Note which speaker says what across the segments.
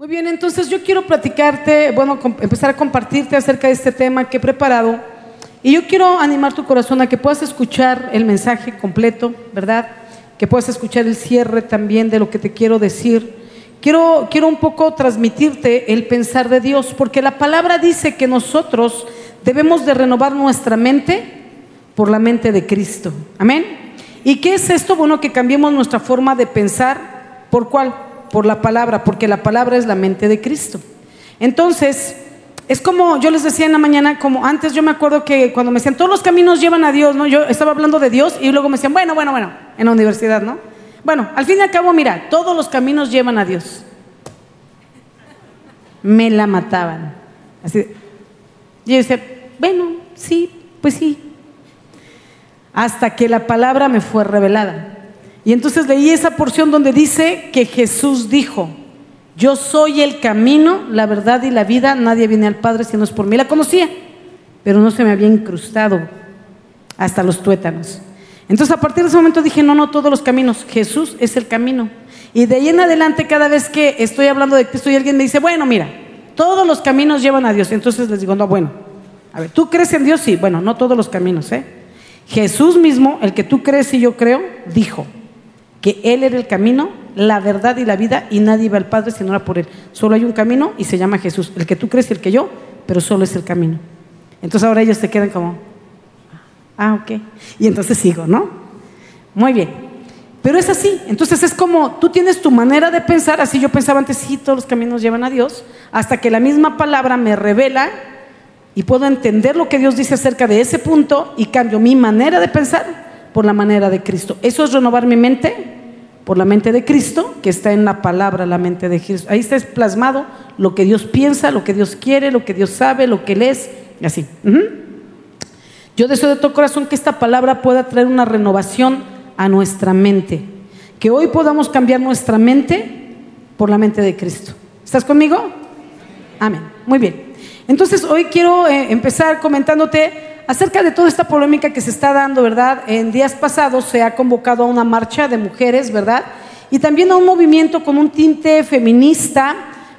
Speaker 1: Muy bien, entonces yo quiero platicarte, bueno, empezar a compartirte acerca de este tema que he preparado. Y yo quiero animar tu corazón a que puedas escuchar el mensaje completo, ¿verdad? Que puedas escuchar el cierre también de lo que te quiero decir. Quiero, quiero un poco transmitirte el pensar de Dios, porque la palabra dice que nosotros debemos de renovar nuestra mente por la mente de Cristo. Amén. ¿Y qué es esto? Bueno, que cambiemos nuestra forma de pensar. ¿Por cuál? Por la palabra, porque la palabra es la mente de Cristo. Entonces, es como yo les decía en la mañana, como antes yo me acuerdo que cuando me decían, todos los caminos llevan a Dios, ¿no? Yo estaba hablando de Dios y luego me decían, bueno, bueno, bueno, en la universidad, ¿no? Bueno, al fin y al cabo, mira, todos los caminos llevan a Dios. Me la mataban. Así. Y yo decía, bueno, sí, pues sí. Hasta que la palabra me fue revelada. Y entonces leí esa porción donde dice que Jesús dijo, yo soy el camino, la verdad y la vida, nadie viene al Padre si no es por mí. La conocía, pero no se me había incrustado hasta los tuétanos. Entonces a partir de ese momento dije, no, no, todos los caminos, Jesús es el camino. Y de ahí en adelante, cada vez que estoy hablando de Cristo y alguien me dice, bueno, mira, todos los caminos llevan a Dios. Entonces les digo, no, bueno, a ver, ¿tú crees en Dios? Sí, bueno, no todos los caminos, ¿eh? Jesús mismo, el que tú crees y yo creo, dijo que Él era el camino, la verdad y la vida y nadie iba al Padre si no era por Él. Solo hay un camino y se llama Jesús, el que tú crees y el que yo, pero solo es el camino. Entonces ahora ellos te quedan como, Ah, ok. Y entonces sigo, ¿no? Muy bien. Pero es así. Entonces es como tú tienes tu manera de pensar, así yo pensaba antes, sí, todos los caminos llevan a Dios, hasta que la misma palabra me revela y puedo entender lo que Dios dice acerca de ese punto y cambio mi manera de pensar por la manera de Cristo. Eso es renovar mi mente por la mente de Cristo, que está en la palabra, la mente de Cristo. Ahí está plasmado lo que Dios piensa, lo que Dios quiere, lo que Dios sabe, lo que Él es, así. Yo deseo de todo corazón que esta palabra pueda traer una renovación a nuestra mente. Que hoy podamos cambiar nuestra mente por la mente de Cristo. ¿Estás conmigo? Amén. Muy bien. Entonces hoy quiero eh, empezar comentándote acerca de toda esta polémica que se está dando, ¿verdad? En días pasados se ha convocado a una marcha de mujeres, ¿verdad? Y también a un movimiento con un tinte feminista,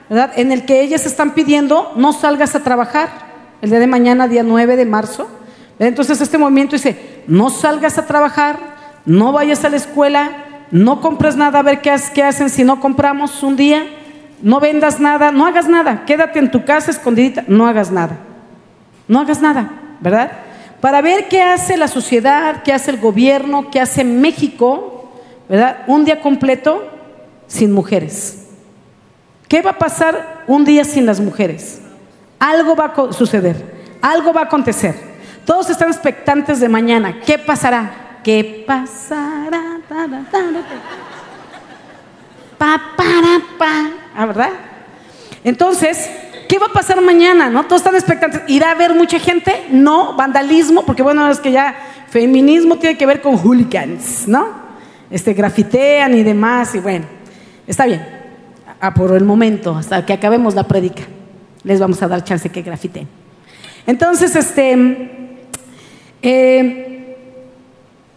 Speaker 1: ¿verdad? En el que ellas están pidiendo no salgas a trabajar el día de mañana, día 9 de marzo entonces este movimiento dice, no salgas a trabajar, no vayas a la escuela, no compres nada a ver qué, hacen si no compramos un día, no vendas nada, no hagas nada, quédate en tu casa escondidita, no hagas nada, no hagas nada, ¿verdad? Para ver qué hace la sociedad, qué hace el gobierno, qué hace México, ¿verdad? Un día completo sin mujeres. ¿Qué va a pasar un día sin las mujeres? Algo va a suceder, algo va a acontecer. Todos están expectantes de mañana. ¿Qué pasará? ¿Qué pasará? Pa, para, pa. ¿Ah, verdad? Entonces, ¿qué va a pasar mañana? ¿No? Todos están expectantes. ¿Irá a haber mucha gente? No. Vandalismo, porque bueno, es que ya feminismo tiene que ver con hooligans, ¿no? Este, grafitean y demás, y bueno, está bien. Ah, por el momento, hasta que acabemos la prédica, les vamos a dar chance que grafiten. Entonces, este, eh,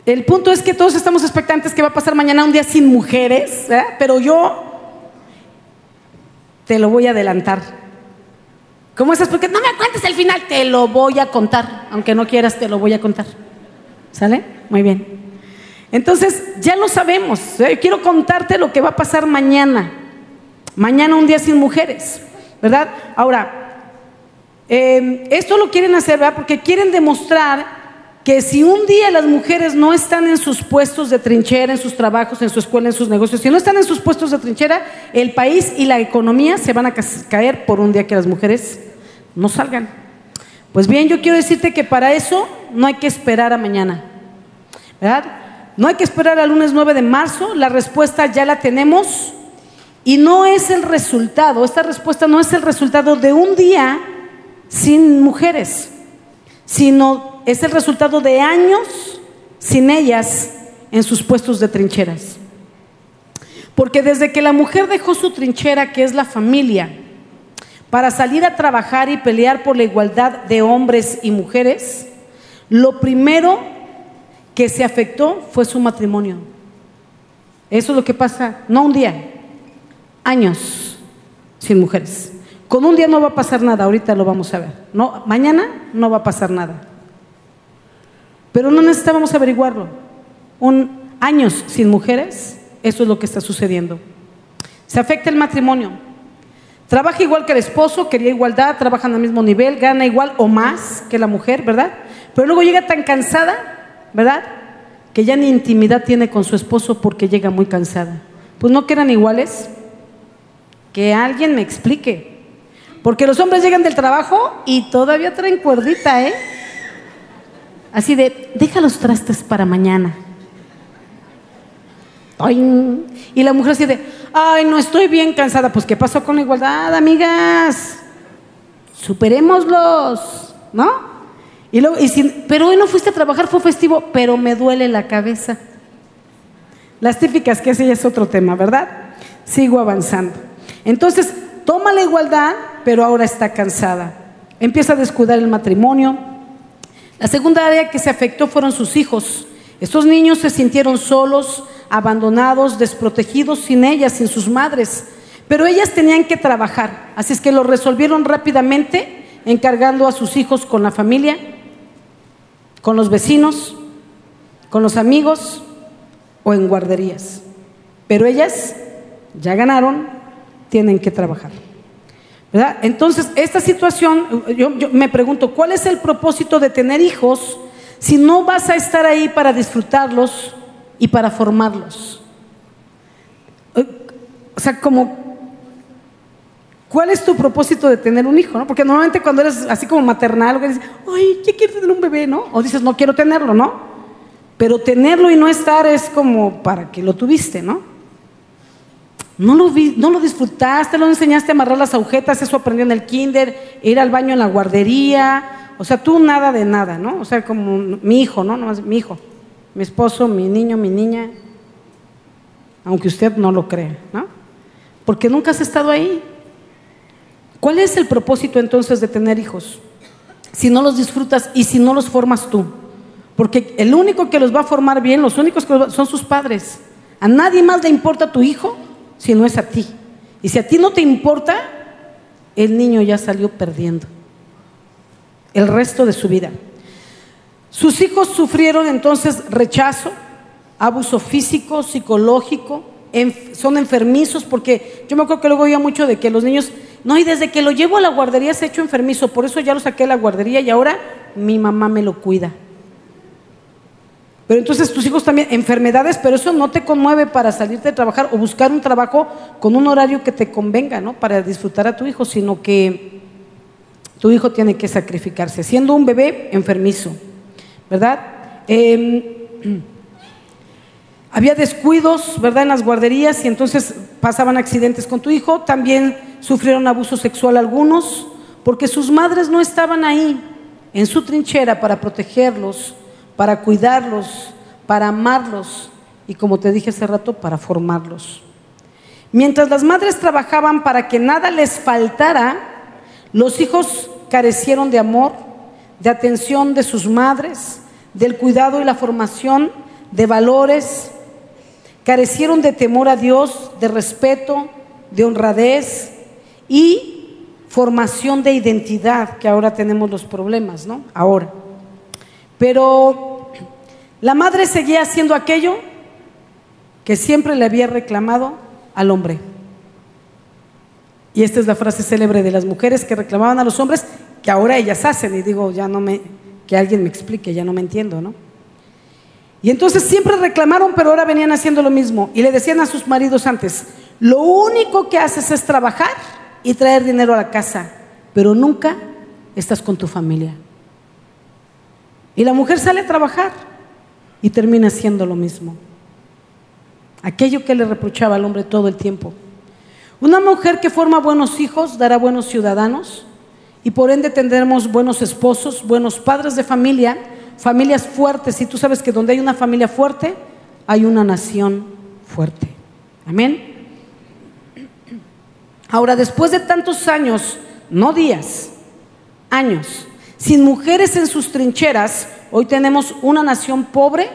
Speaker 1: el punto es que todos estamos expectantes que va a pasar mañana un día sin mujeres, pero yo te lo voy a adelantar. ¿Cómo estás? Porque no me cuentes el final, te lo voy a contar. Aunque no quieras, te lo voy a contar. ¿Sale? Muy bien. Entonces, ya lo sabemos. Quiero contarte lo que va a pasar mañana. Mañana un día sin mujeres, ¿verdad? Ahora, eh, esto lo quieren hacer, ¿verdad? Porque quieren demostrar que si un día las mujeres no están en sus puestos de trinchera, en sus trabajos, en su escuela, en sus negocios, si no están en sus puestos de trinchera, el país y la economía se van a caer por un día que las mujeres no salgan. Pues bien, yo quiero decirte que para eso no hay que esperar a mañana, ¿verdad? No hay que esperar al lunes 9 de marzo, la respuesta ya la tenemos y no es el resultado, esta respuesta no es el resultado de un día sin mujeres, sino es el resultado de años sin ellas en sus puestos de trincheras. Porque desde que la mujer dejó su trinchera, que es la familia, para salir a trabajar y pelear por la igualdad de hombres y mujeres, lo primero que se afectó fue su matrimonio. Eso es lo que pasa, no un día, años. sin mujeres. Con un día no va a pasar nada, ahorita lo vamos a ver. No, mañana no va a pasar nada. Pero no necesitábamos averiguarlo. Un años sin mujeres, eso es lo que está sucediendo. Se afecta el matrimonio. Trabaja igual que el esposo, quería igualdad, trabajan al mismo nivel, gana igual o más que la mujer, ¿verdad? Pero luego llega tan cansada, ¿verdad? Que ya ni intimidad tiene con su esposo porque llega muy cansada. Pues no que eran iguales. Que alguien me explique. Porque los hombres llegan del trabajo y todavía traen cuerdita, ¿eh? Así de, deja los trastes para mañana. Y la mujer así de, ay, no estoy bien cansada. Pues, ¿qué pasó con la igualdad, amigas? Superémoslos, ¿no? Y luego, y pero hoy no fuiste a trabajar, fue festivo, pero me duele la cabeza. Las típicas, que ese es otro tema, ¿verdad? Sigo avanzando. Entonces, toma la igualdad, pero ahora está cansada. Empieza a descuidar el matrimonio. La segunda área que se afectó fueron sus hijos. Estos niños se sintieron solos, abandonados, desprotegidos, sin ellas, sin sus madres. Pero ellas tenían que trabajar, así es que lo resolvieron rápidamente, encargando a sus hijos con la familia, con los vecinos, con los amigos o en guarderías. Pero ellas ya ganaron, tienen que trabajar. Entonces, esta situación, yo, me pregunto, ¿cuál es el propósito de tener hijos si no vas a estar ahí para disfrutarlos y para formarlos? O sea, como, ¿cuál es tu propósito de tener un hijo? ¿no? Porque normalmente cuando eres así como maternal, dices, ay, ¿qué quieres tener un bebé? ¿no? O dices, no quiero tenerlo, ¿no? Pero tenerlo y no estar es como para que lo tuviste, ¿no? No lo, no lo disfrutaste, lo enseñaste a amarrar las agujetas, eso aprendió en el kinder, ir al baño en la guardería, o sea, tú nada de nada, ¿no? O sea, como mi hijo, ¿no? mi hijo, mi esposo, mi niño, mi niña, aunque usted no lo cree, ¿no? Porque nunca has estado ahí. ¿Cuál es el propósito entonces de tener hijos? Si no los disfrutas y si no los formas tú. Porque el único que los va a formar bien, los únicos que son sus padres. A nadie más le importa tu hijo si no es a ti. Y si a ti no te importa, el niño ya salió perdiendo el resto de su vida. Sus hijos sufrieron entonces rechazo, abuso físico, psicológico, son enfermizos, porque yo me acuerdo que luego oía mucho de que los niños, no, y desde que lo llevo a la guardería se ha hecho enfermizo, por eso ya lo saqué a la guardería y ahora mi mamá me lo cuida. Pero entonces tus hijos también, enfermedades, pero eso no te conmueve para salirte de trabajar o buscar un trabajo con un horario que te convenga, ¿no? Para disfrutar a tu hijo, sino que tu hijo tiene que sacrificarse, siendo un bebé enfermizo, ¿verdad? Em, había descuidos, ¿verdad? En las guarderías y entonces pasaban accidentes con tu hijo. También sufrieron abuso sexual algunos, porque sus madres no estaban ahí en su trinchera para protegerlos para cuidarlos, para amarlos y como te dije hace rato, para formarlos. Mientras las madres trabajaban para que nada les faltara, los hijos carecieron de amor, de atención de sus madres, del cuidado y la formación de valores, carecieron de temor a Dios, de respeto, de honradez y formación de identidad, que ahora tenemos los problemas, ¿no? Ahora. Pero la madre seguía haciendo aquello que siempre le había reclamado al hombre. Y esta es la frase célebre de las mujeres que reclamaban a los hombres, que ahora ellas hacen. Y digo, ya no me, que alguien me explique, ya no me entiendo, ¿no? Y entonces siempre reclamaron, pero ahora venían haciendo lo mismo. Y le decían a sus maridos antes, lo único que haces es trabajar y traer dinero a la casa, pero nunca estás con tu familia. Y la mujer sale a trabajar y termina haciendo lo mismo. Aquello que le reprochaba al hombre todo el tiempo. Una mujer que forma buenos hijos dará buenos ciudadanos y por ende tendremos buenos esposos, buenos padres de familia, familias fuertes. Y tú sabes que donde hay una familia fuerte, hay una nación fuerte. Amén. Ahora, después de tantos años, no días, años, sin mujeres en sus trincheras, hoy tenemos una nación pobre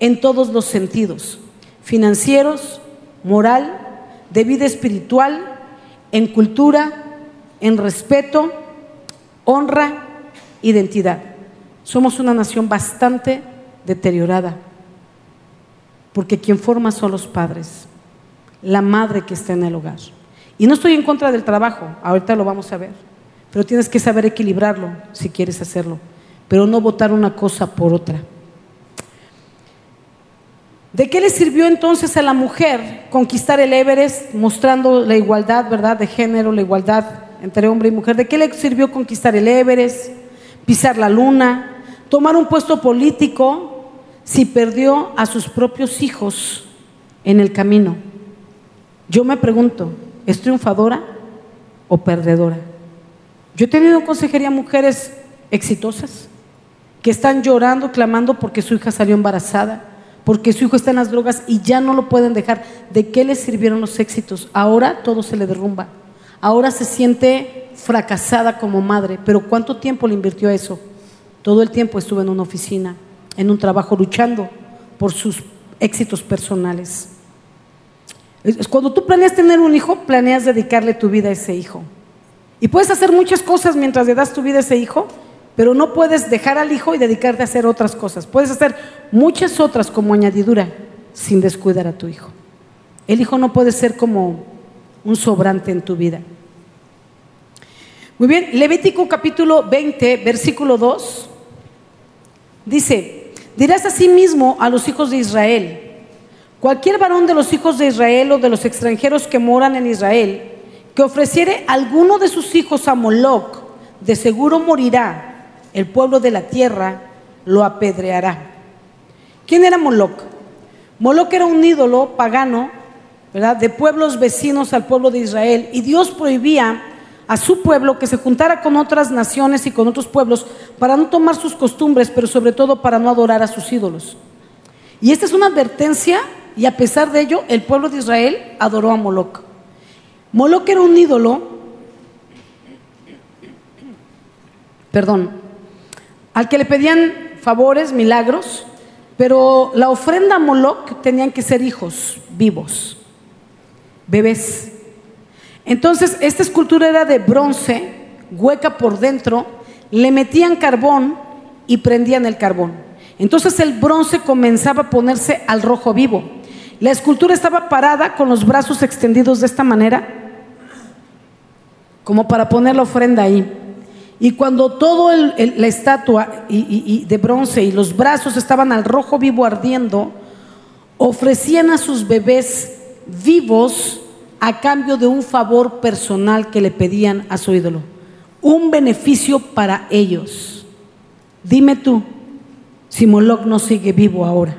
Speaker 1: en todos los sentidos, financieros, moral, de vida espiritual, en cultura, en respeto, honra, identidad. Somos una nación bastante deteriorada, porque quien forma son los padres, la madre que está en el hogar. Y no estoy en contra del trabajo, ahorita lo vamos a ver, pero tienes que saber equilibrarlo si quieres hacerlo, pero no votar una cosa por otra. ¿De qué le sirvió entonces a la mujer conquistar el Everest mostrando la igualdad, verdad, de género, la igualdad entre hombre y mujer? ¿De qué le sirvió conquistar el Everest, pisar la luna, tomar un puesto político si perdió a sus propios hijos en el camino? Yo me pregunto, ¿es triunfadora o perdedora? Yo he tenido en consejería mujeres exitosas que están llorando, clamando porque su hija salió embarazada porque su hijo está en las drogas y ya no lo pueden dejar. ¿De qué le sirvieron los éxitos? Ahora todo se le derrumba. Ahora se siente fracasada como madre. Pero ¿cuánto tiempo le invirtió eso? Todo el tiempo estuvo en una oficina, en un trabajo, luchando por sus éxitos personales. Cuando tú planeas tener un hijo, planeas dedicarle tu vida a ese hijo. Y puedes hacer muchas cosas mientras le das tu vida a ese hijo, pero no puedes dejar al hijo y dedicarte a hacer otras cosas. Puedes hacer muchas otras como añadidura sin descuidar a tu hijo. El hijo no puede ser como un sobrante en tu vida. Muy bien, Levítico capítulo 20, versículo 2, dice, dirás a sí mismo a los hijos de Israel, cualquier varón de los hijos de Israel o de los extranjeros que moran en Israel, que ofreciere alguno de sus hijos a Moloch, de seguro morirá el pueblo de la tierra lo apedreará. ¿Quién era Moloch? Moloch era un ídolo pagano, ¿verdad? De pueblos vecinos al pueblo de Israel y Dios prohibía a su pueblo que se juntara con otras naciones y con otros pueblos para no tomar sus costumbres, pero sobre todo para no adorar a sus ídolos. Y esta es una advertencia y a pesar de ello el pueblo de Israel adoró a Moloch. Moloch era un ídolo, perdón, al que le pedían favores, milagros, pero la ofrenda a Moloch tenían que ser hijos vivos, bebés. Entonces, esta escultura era de bronce, hueca por dentro, le metían carbón y prendían el carbón. Entonces el bronce comenzaba a ponerse al rojo vivo. La escultura estaba parada con los brazos extendidos de esta manera, como para poner la ofrenda ahí. Y cuando toda la estatua de bronce y los brazos estaban al rojo vivo ardiendo, ofrecían a sus bebés vivos a cambio de un favor personal que le pedían a su ídolo. Un beneficio para ellos. Dime tú si Moloch no sigue vivo ahora.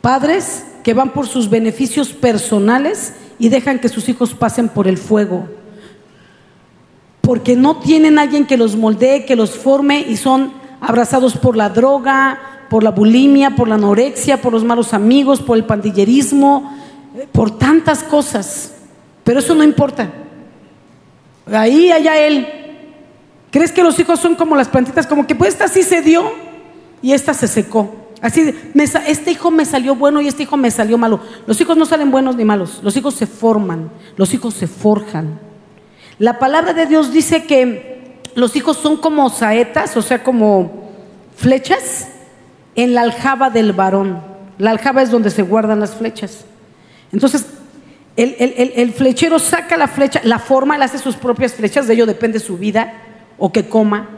Speaker 1: Padres que van por sus beneficios personales y dejan que sus hijos pasen por el fuego porque no tienen alguien que los moldee, que los forme y son abrazados por la droga, por la bulimia, por la anorexia, por los malos amigos, por el pandillerismo, por tantas cosas. Pero eso no importa. Ahí, allá él. ¿Crees que los hijos son como las plantitas? Como que pues esta sí se dio y esta se secó. Así, este hijo me salió bueno y este hijo me salió malo. Los hijos no salen buenos ni malos. Los hijos se forman, los hijos se forjan. La palabra de Dios dice que los hijos son como saetas, o sea, como flechas en la aljaba del varón. La aljaba es donde se guardan las flechas. Entonces, el, flechero saca la flecha, la forma, él hace sus propias flechas, de ello depende su vida o que coma.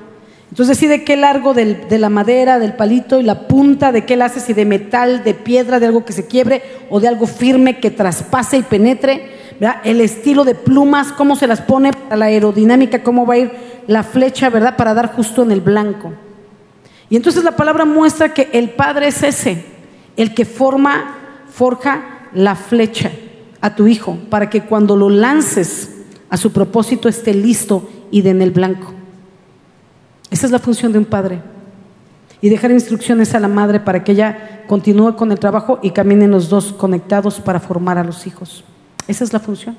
Speaker 1: Entonces decide qué largo de la madera, del palito y la punta, de qué la hace, si de metal, de piedra, de algo que se quiebre o de algo firme que traspase y penetre el estilo de plumas, cómo se las pone para la aerodinámica, cómo va a ir la flecha, ¿verdad? Para dar justo en el blanco. Y entonces la palabra muestra que el Padre es ese, el que forma, forja la flecha a tu hijo, para que cuando lo lances a su propósito esté listo y de en el blanco. Esa es la función de un padre. Y dejar instrucciones a la madre para que ella continúe con el trabajo y caminen los dos conectados para formar a los hijos. Esa es la función.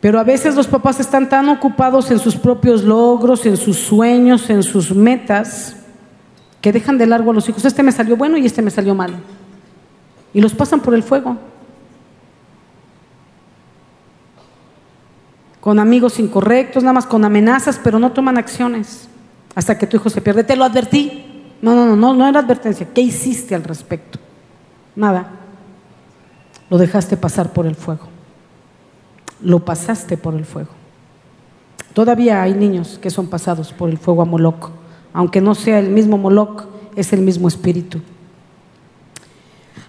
Speaker 1: Pero a veces los papás están tan ocupados en sus propios logros, en sus sueños, en sus metas, que dejan de largo a los hijos. Este me salió bueno y este me salió malo. Y los pasan por el fuego. con amigos incorrectos, nada más con amenazas, pero no toman acciones hasta que tu hijo se pierde. Te lo advertí. No, no, no, no, no era advertencia. ¿Qué hiciste al respecto? Nada. Lo dejaste pasar por el fuego. Lo pasaste por el fuego. Todavía hay niños que son pasados por el fuego a Moloch. Aunque no sea el mismo Moloch, es el mismo espíritu.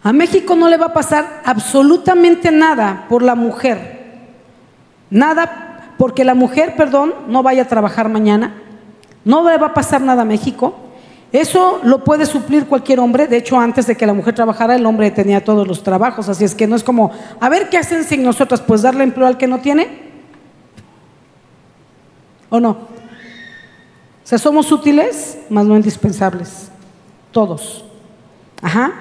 Speaker 1: A México no le va a pasar absolutamente nada por la mujer. Nada, porque la mujer, perdón, no vaya a trabajar mañana. No le va a pasar nada a México. Eso lo puede suplir cualquier hombre. De hecho, antes de que la mujer trabajara, el hombre tenía todos los trabajos. Así es que no es como, a ver qué hacen sin nosotras, pues darle empleo al que no tiene. ¿O no? O sea, somos útiles, mas no indispensables. Todos. Ajá.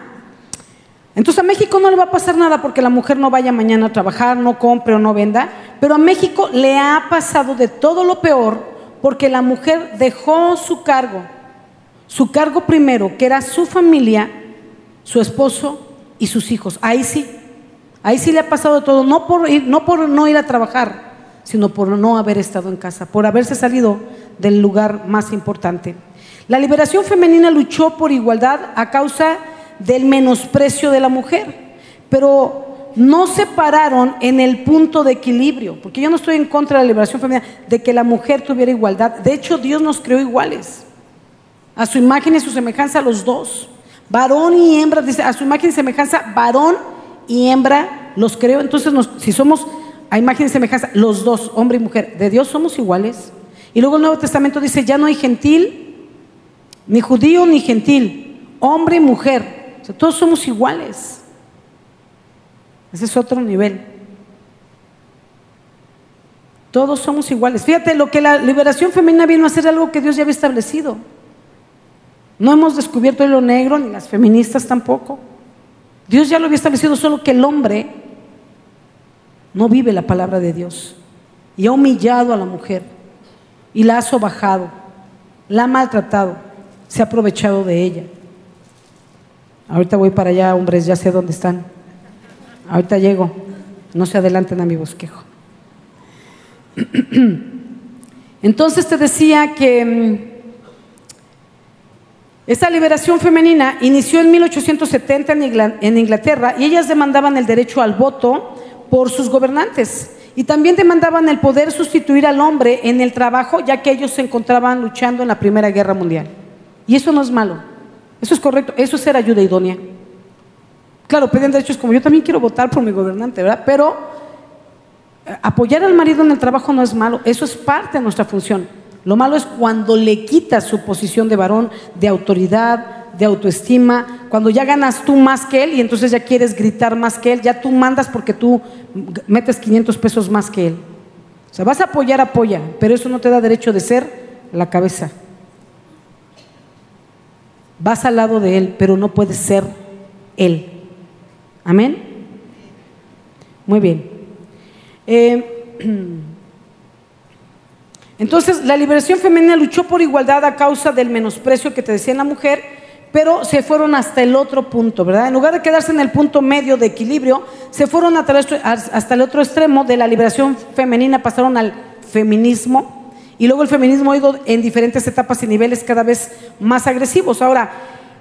Speaker 1: Entonces a México no le va a pasar nada porque la mujer no vaya mañana a trabajar, no compre o no venda, pero a México le ha pasado de todo lo peor porque la mujer dejó su cargo, su cargo primero, que era su familia, su esposo y sus hijos. Ahí sí, ahí sí le ha pasado todo, no por, no por no ir a trabajar, sino por no haber estado en casa, por haberse salido del lugar más importante. La liberación femenina luchó por igualdad a causa del menosprecio de la mujer, pero no se pararon en el punto de equilibrio, porque yo no estoy en contra de la liberación femenina, de que la mujer tuviera igualdad. De hecho, Dios nos creó iguales, a su imagen y su semejanza los dos. Varón y hembra, dice, a su imagen y semejanza, varón y hembra los creó. Entonces, si somos a imagen y semejanza, los dos, hombre y mujer, de Dios somos iguales. Y luego el Nuevo Testamento dice, ya no hay gentil, ni judío, ni gentil, hombre y mujer. Todos somos iguales. Ese es otro nivel. Todos somos iguales. Fíjate, lo que la liberación femenina vino a hacer algo que Dios ya había establecido. No hemos descubierto lo negro, ni las feministas tampoco. Dios ya lo había establecido, solo que el hombre no vive la palabra de Dios y ha humillado a la mujer y la ha sobajado, la ha maltratado, se ha aprovechado de ella. Ahorita voy para allá, hombres, ya sé dónde están. Ahorita llego, no se adelanten a mi bosquejo. Entonces te decía que mm, esta liberación femenina inició en 1870 en Inglaterra y ellas demandaban el derecho al voto por sus gobernantes. Y también demandaban el poder sustituir al hombre en el trabajo, ya que ellos se encontraban luchando en la Primera Guerra Mundial. Y eso no es malo, eso es correcto, eso es ser ayuda idónea. Claro, pedían derechos como yo también quiero votar por mi gobernante, ¿verdad? Pero eh, apoyar al marido en el trabajo no es malo, eso es parte de nuestra función. Lo malo es cuando le quitas su posición de varón, de autoridad, de autoestima, cuando ya ganas tú más que él y entonces ya quieres gritar más que él, ya tú mandas porque tú metes 500 pesos más que él. O sea, vas a apoyar, apoya, pero eso no te da derecho de ser la cabeza. Vas al lado de él, pero no puedes ser él. Amén. Muy bien. Eh, entonces, la liberación femenina luchó por igualdad a causa del menosprecio que te decía la mujer pero se fueron hasta el otro punto, ¿verdad? En lugar de quedarse en el punto medio de equilibrio, se fueron hasta el otro extremo de la liberación femenina, pasaron al feminismo y luego el feminismo ha ido en diferentes etapas y niveles cada vez más agresivos. Ahora,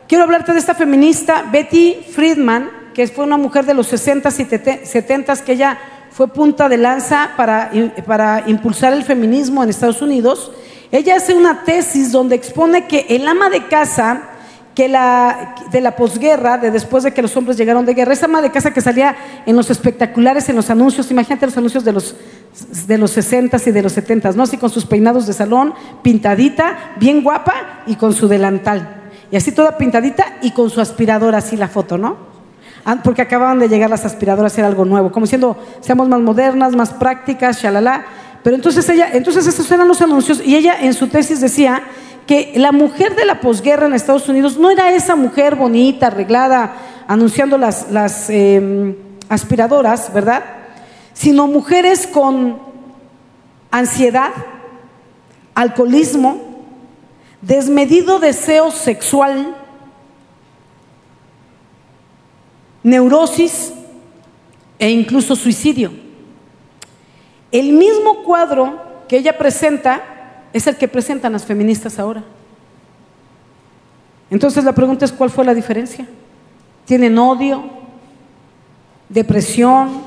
Speaker 1: quiero hablarte de esta feminista, Betty Friedman, que fue una mujer de los 60s y 70s, que ella fue punta de lanza para, para impulsar el feminismo en Estados Unidos. Ella hace una tesis donde expone que el ama de casa que la, de la posguerra, de después de que los hombres llegaron de guerra, esa ama de casa que salía en los espectaculares, en los anuncios, imagínate los anuncios de los, de los 60s y de los 70s, ¿no? Así con sus peinados de salón, pintadita, bien guapa y con su delantal. Y así toda pintadita y con su aspiradora, así la foto, ¿no? Ah, porque acababan de llegar las aspiradoras, era algo nuevo, como diciendo, seamos más modernas, más prácticas, shalala. Pero entonces ella, entonces esos eran los anuncios y ella en su tesis decía que la mujer de la posguerra en Estados Unidos no era esa mujer bonita, arreglada, anunciando las, las em, aspiradoras, ¿verdad? Sino mujeres con ansiedad, alcoholismo, desmedido deseo sexual, neurosis e incluso suicidio. El mismo cuadro que ella presenta es el que presentan las feministas ahora. Entonces la pregunta es, ¿cuál fue la diferencia? ¿Tienen odio? ¿Depresión?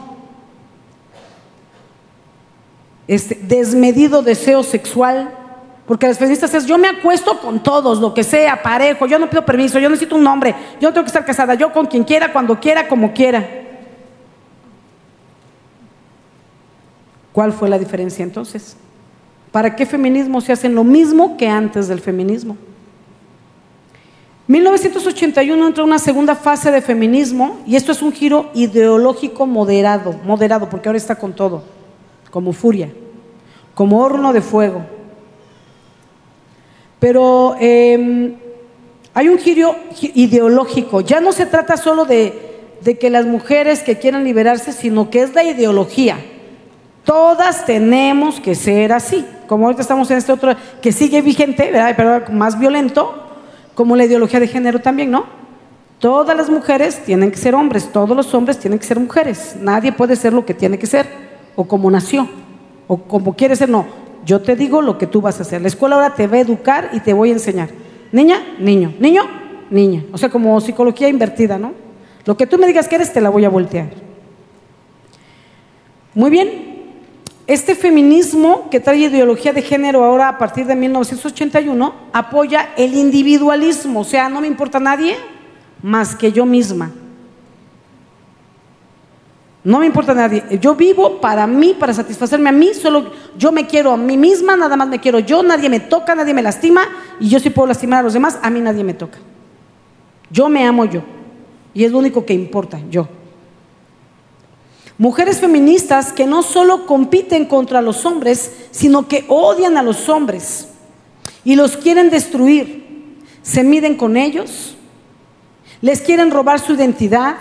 Speaker 1: Este, ¿Desmedido deseo sexual? Porque las feministas es, yo me acuesto con todos, lo que sea, parejo, yo no pido permiso, yo necesito un nombre, yo no tengo que estar casada, yo con quien quiera, cuando quiera, como quiera. ¿Cuál fue la diferencia entonces? ¿Para qué feminismo se hacen lo mismo que antes del feminismo? 1981 entra una segunda fase de feminismo y esto es un giro ideológico moderado, moderado porque ahora está con todo, como furia, como horno de fuego. Pero em, hay un giro ideológico, ya no se trata solo de, de que las mujeres que quieran liberarse, sino que es la ideología. Todas tenemos que ser así, como ahorita estamos en este otro que sigue vigente, pero más violento, como la ideología de género también, ¿no? Todas las mujeres tienen que ser hombres, todos los hombres tienen que ser mujeres. Nadie puede ser lo que tiene que ser, o como nació, o como quiere ser, no. Yo te digo lo que tú vas a hacer. La escuela ahora te va a educar y te voy a enseñar. Niña, niño, niño, niña. O sea, como psicología invertida, ¿no? Lo que tú me digas que eres, te la voy a voltear. Muy bien, este feminismo que trae ideología de género ahora a partir de 1981 apoya el individualismo, o sea, no me importa nadie más que yo misma. No me importa nadie. Yo vivo para mí, para satisfacerme a mí, solo yo me quiero a mí misma, nada más me quiero yo, nadie me toca, nadie me lastima y yo sí puedo lastimar a los demás, a mí nadie me toca. Yo me amo yo y es lo único que importa, yo. Mujeres feministas que no solo compiten contra los hombres, sino que odian a los hombres y los quieren destruir. Se miden con ellos, les quieren robar su identidad,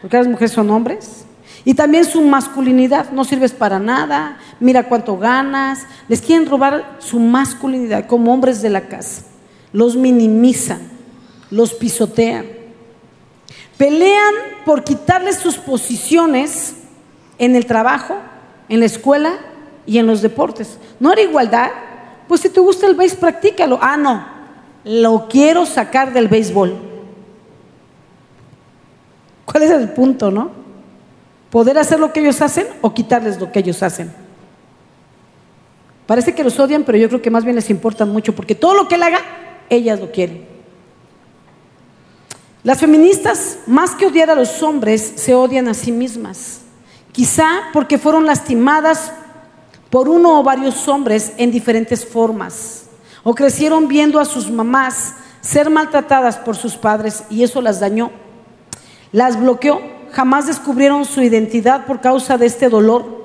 Speaker 1: porque las mujeres son hombres, y también su masculinidad. No sirves para nada, mira cuánto ganas. Les quieren robar su masculinidad como hombres de la casa. Los minimizan, los pisotean. Pelean por quitarles sus posiciones en el trabajo, en la escuela y en los deportes. ¿No era igualdad? Pues si te gusta el béisbol, practícalo. Ah, no, lo quiero sacar del béisbol. ¿Cuál es el punto, no? ¿Poder hacer lo que ellos hacen o quitarles lo que ellos hacen? Parece que los odian, pero yo creo que más bien les importa mucho, porque todo lo que él haga, ellas lo quieren. Las feministas, más que odiar a los hombres, se odian a sí mismas. Quizá porque fueron lastimadas por uno o varios hombres en diferentes formas. O crecieron viendo a sus mamás ser maltratadas por sus padres y eso las dañó. Las bloqueó. Jamás descubrieron su identidad por causa de este dolor.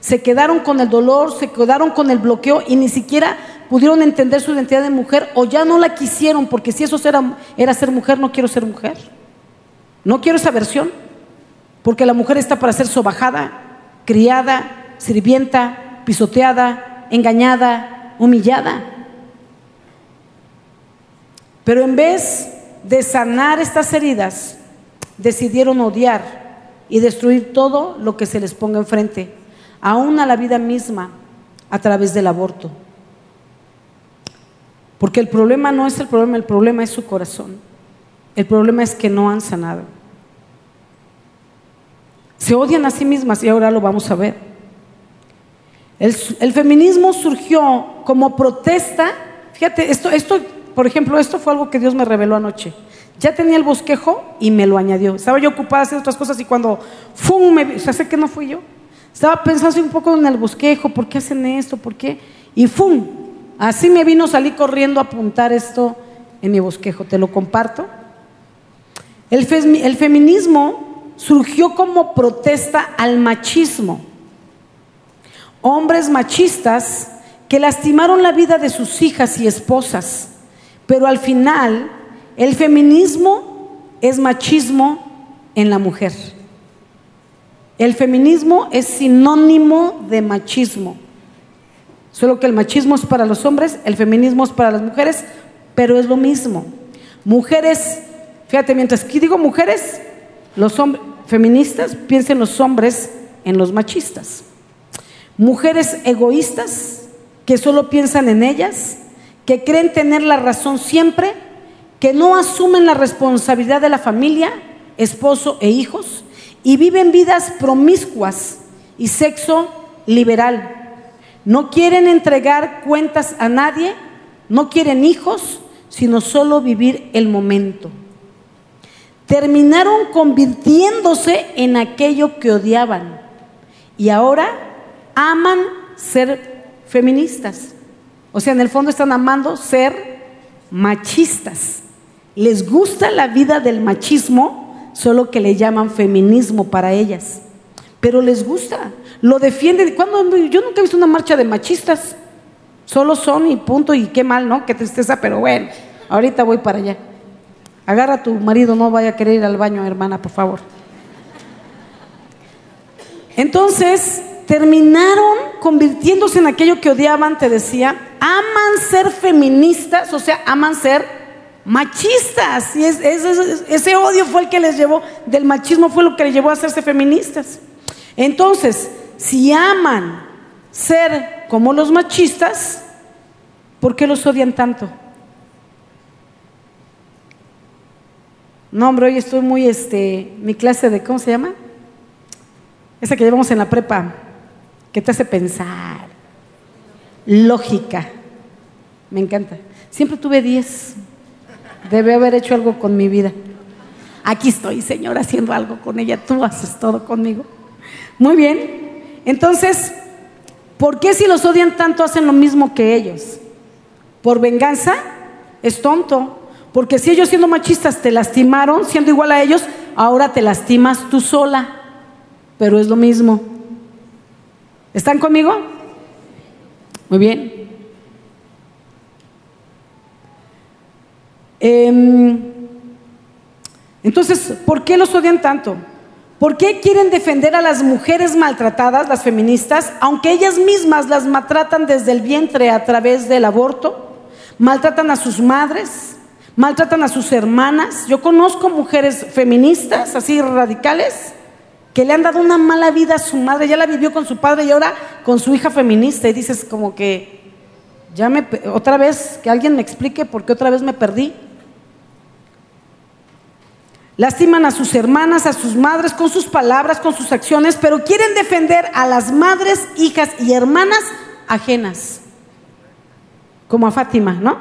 Speaker 1: Se quedaron con el dolor, se quedaron con el bloqueo y ni siquiera pudieron entender su identidad de mujer o ya no la quisieron porque si eso era, era ser mujer, no quiero ser mujer. No quiero esa versión. Porque la mujer está para ser sobajada, criada, sirvienta, pisoteada, engañada, humillada. Pero en vez de sanar estas heridas, decidieron odiar y destruir todo lo que se les ponga enfrente, aún a la vida misma, a través del aborto. Porque el problema no es el problema, el problema es su corazón. El problema es que no han sanado. Se odian a sí mismas y ahora lo vamos a ver. El, feminismo surgió como protesta. Fíjate, esto, esto, por ejemplo, esto fue algo que Dios me reveló anoche. Ya tenía el bosquejo y me lo añadió. Estaba yo ocupada haciendo otras cosas y cuando ¡fum! Me, o sea, sé que no fui yo. Estaba pensando un poco en el bosquejo, ¿por qué hacen esto? ¿Por qué? Y ¡fum! Así me vino, salí corriendo a apuntar esto en mi bosquejo. Te lo comparto. El, el feminismo surgió como protesta al machismo. Hombres machistas que lastimaron la vida de sus hijas y esposas, pero al final el feminismo es machismo en la mujer. El feminismo es sinónimo de machismo. Solo que el machismo es para los hombres, el feminismo es para las mujeres, pero es lo mismo. Mujeres, fíjate, mientras que digo mujeres, los hombres, feministas piensen los hombres en los machistas. Mujeres egoístas que solo piensan en ellas, que creen tener la razón siempre, que no asumen la responsabilidad de la familia, esposo e hijos, y viven vidas promiscuas y sexo liberal. No quieren entregar cuentas a nadie, no quieren hijos, sino solo vivir el momento. Terminaron convirtiéndose en aquello que odiaban y ahora aman ser feministas. O sea, en el fondo están amando ser machistas. Les gusta la vida del machismo, solo que le llaman feminismo para ellas. Pero les gusta, lo defienden. Cuando yo nunca he visto una marcha de machistas. Solo son y punto y qué mal, ¿no? Qué tristeza, pero bueno, ahorita voy para allá. Agarra a tu marido, no vaya a querer ir al baño, hermana, por favor. Entonces, terminaron convirtiéndose en aquello que odiaban, te decía, aman ser feministas, o sea, aman ser machistas. Y ese odio fue el que les llevó, del machismo fue lo que les llevó a hacerse feministas. Entonces, si aman ser como los machistas, ¿por qué los odian tanto? No, hombre, hoy estoy muy, este, mi clase de, ¿cómo se llama? Esa que llevamos en la prepa, que te hace pensar. Lógica. Me encanta. Siempre tuve 10. Debe haber hecho algo con mi vida. Aquí estoy, Señor, haciendo algo con ella. Tú haces todo conmigo. Muy bien. Entonces, ¿por qué si los odian tanto hacen lo mismo que ellos? ¿Por venganza? Es tonto. Porque si ellos siendo machistas te lastimaron, siendo igual a ellos, ahora te lastimas tú sola. Pero es lo mismo. ¿Están conmigo? Muy bien. Em, entonces, ¿por qué los odian tanto? ¿Por qué quieren defender a las mujeres maltratadas, las feministas, aunque ellas mismas las maltratan desde el vientre a través del aborto? Maltratan a sus madres, maltratan a sus hermanas. Yo conozco mujeres feministas, así radicales, que le han dado una mala vida a su madre, ya la vivió con su padre y ahora con su hija feminista. Y dices como que, ya me, otra vez, que alguien me explique por qué otra vez me perdí. Lastiman a sus hermanas, a sus madres con sus palabras, con sus acciones, pero quieren defender a las madres, hijas y hermanas ajenas. Como a Fátima, ¿no?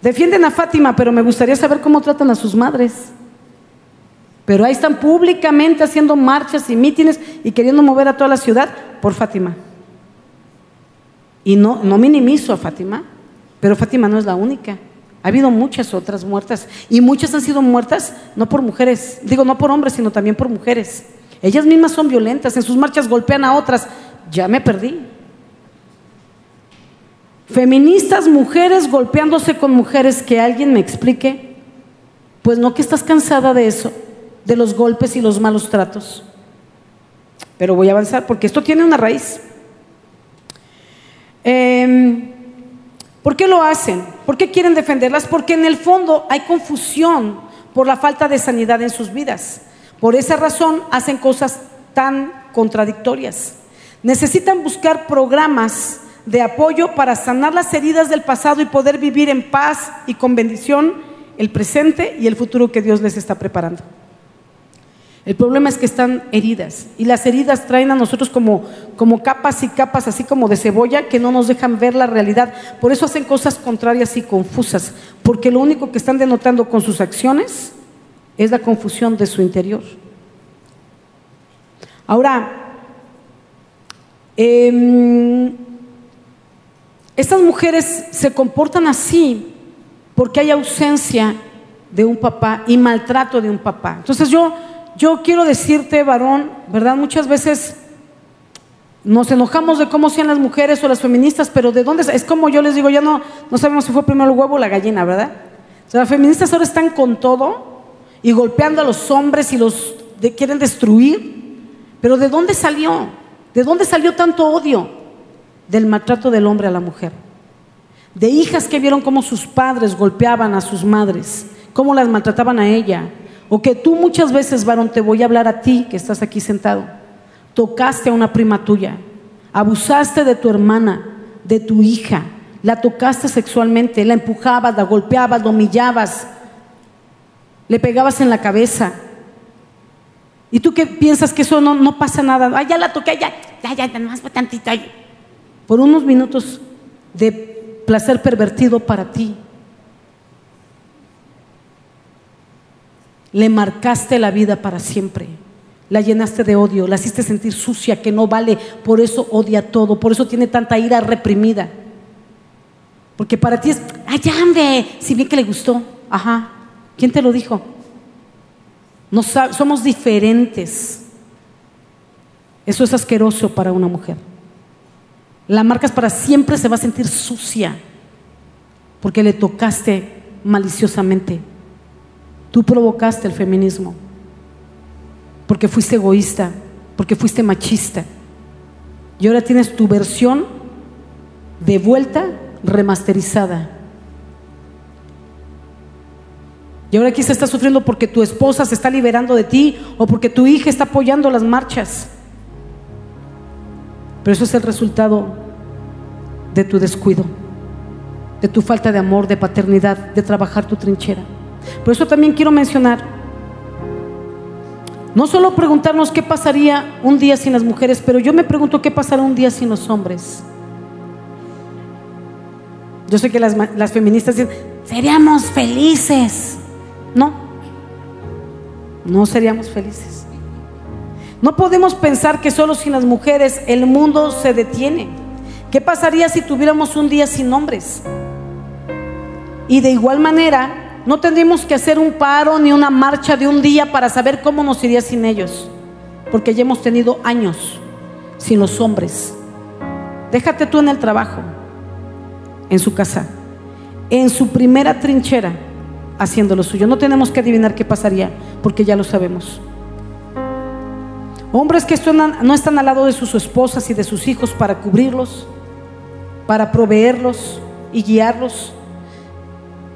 Speaker 1: Defienden a Fátima, pero me gustaría saber cómo tratan a sus madres. Pero ahí están públicamente haciendo marchas y mítines y queriendo mover a toda la ciudad por Fátima. Y no, no minimizo a Fátima, pero Fátima no es la única. Ha habido muchas otras muertas y muchas han sido muertas no por mujeres, digo no por hombres, sino también por mujeres. Ellas mismas son violentas, en sus marchas golpean a otras. Ya me perdí. Feministas, mujeres golpeándose con mujeres, que alguien me explique. Pues no que estás cansada de eso, de los golpes y los malos tratos. Pero voy a avanzar porque esto tiene una raíz. Eh, ¿Por qué lo hacen? ¿Por qué quieren defenderlas? Porque en el fondo hay confusión por la falta de sanidad en sus vidas. Por esa razón hacen cosas tan contradictorias. Necesitan buscar programas de apoyo para sanar las heridas del pasado y poder vivir en paz y con bendición el presente y el futuro que Dios les está preparando. El problema es que están heridas y las heridas traen a nosotros como, como capas y capas, así como de cebolla, que no nos dejan ver la realidad. Por eso hacen cosas contrarias y confusas, porque lo único que están denotando con sus acciones es la confusión de su interior. Ahora, em, estas mujeres se comportan así porque hay ausencia de un papá y maltrato de un papá. Entonces yo yo quiero decirte, varón, ¿verdad? Muchas veces nos enojamos de cómo sean las mujeres o las feministas, pero ¿de dónde? Es como yo les digo, ya no, no sabemos si fue primero el huevo o la gallina, ¿verdad? O sea, las feministas ahora están con todo y golpeando a los hombres y los quieren destruir. Pero ¿de dónde salió? ¿De dónde salió tanto odio? Del maltrato del hombre a la mujer. De hijas que vieron cómo sus padres golpeaban a sus madres, cómo las maltrataban a ella, o que tú muchas veces, varón, te voy a hablar a ti que estás aquí sentado. Tocaste a una prima tuya, abusaste de tu hermana, de tu hija, la tocaste sexualmente, la empujabas, la golpeabas, la humillabas, le pegabas en la cabeza. ¿Y tú qué piensas que eso no, pasa nada? Ay, ya la toqué, ya, ya, ya, más tantito. Por unos minutos de placer pervertido para ti. Le marcaste la vida para siempre. La llenaste de odio, la hiciste sentir sucia, que no vale, por eso odia todo, por eso tiene tanta ira reprimida. Porque para ti es, ay, ande, si bien que le gustó, ajá, ¿quién te lo dijo? No somos diferentes. Eso es asqueroso para una mujer. La marcas para siempre se va a sentir sucia porque le tocaste maliciosamente. Tú provocaste el feminismo porque fuiste egoísta, porque fuiste machista. Y ahora tienes tu versión de vuelta remasterizada. Y ahora aquí se está sufriendo porque tu esposa se está liberando de ti o porque tu hija está apoyando las marchas. Pero eso es el resultado de tu descuido, de tu falta de amor, de paternidad, de trabajar tu trinchera. Por eso también quiero mencionar, no solo preguntarnos qué pasaría un día sin las mujeres, pero yo me pregunto qué pasará un día sin los hombres. Yo sé que las, las feministas dicen, seríamos felices. No, no seríamos felices. No podemos pensar que solo sin las mujeres el mundo se detiene. ¿Qué pasaría si tuviéramos un día sin hombres? Y de igual manera, no tendríamos que hacer un paro ni una marcha de un día para saber cómo nos iría sin ellos, porque ya hemos tenido años sin los hombres. Déjate tú en el trabajo, en su casa, en su primera trinchera, haciendo lo suyo. No tenemos que adivinar qué pasaría, porque ya lo sabemos. Hombres que no están al lado de sus esposas y de sus hijos para cubrirlos, para proveerlos y guiarlos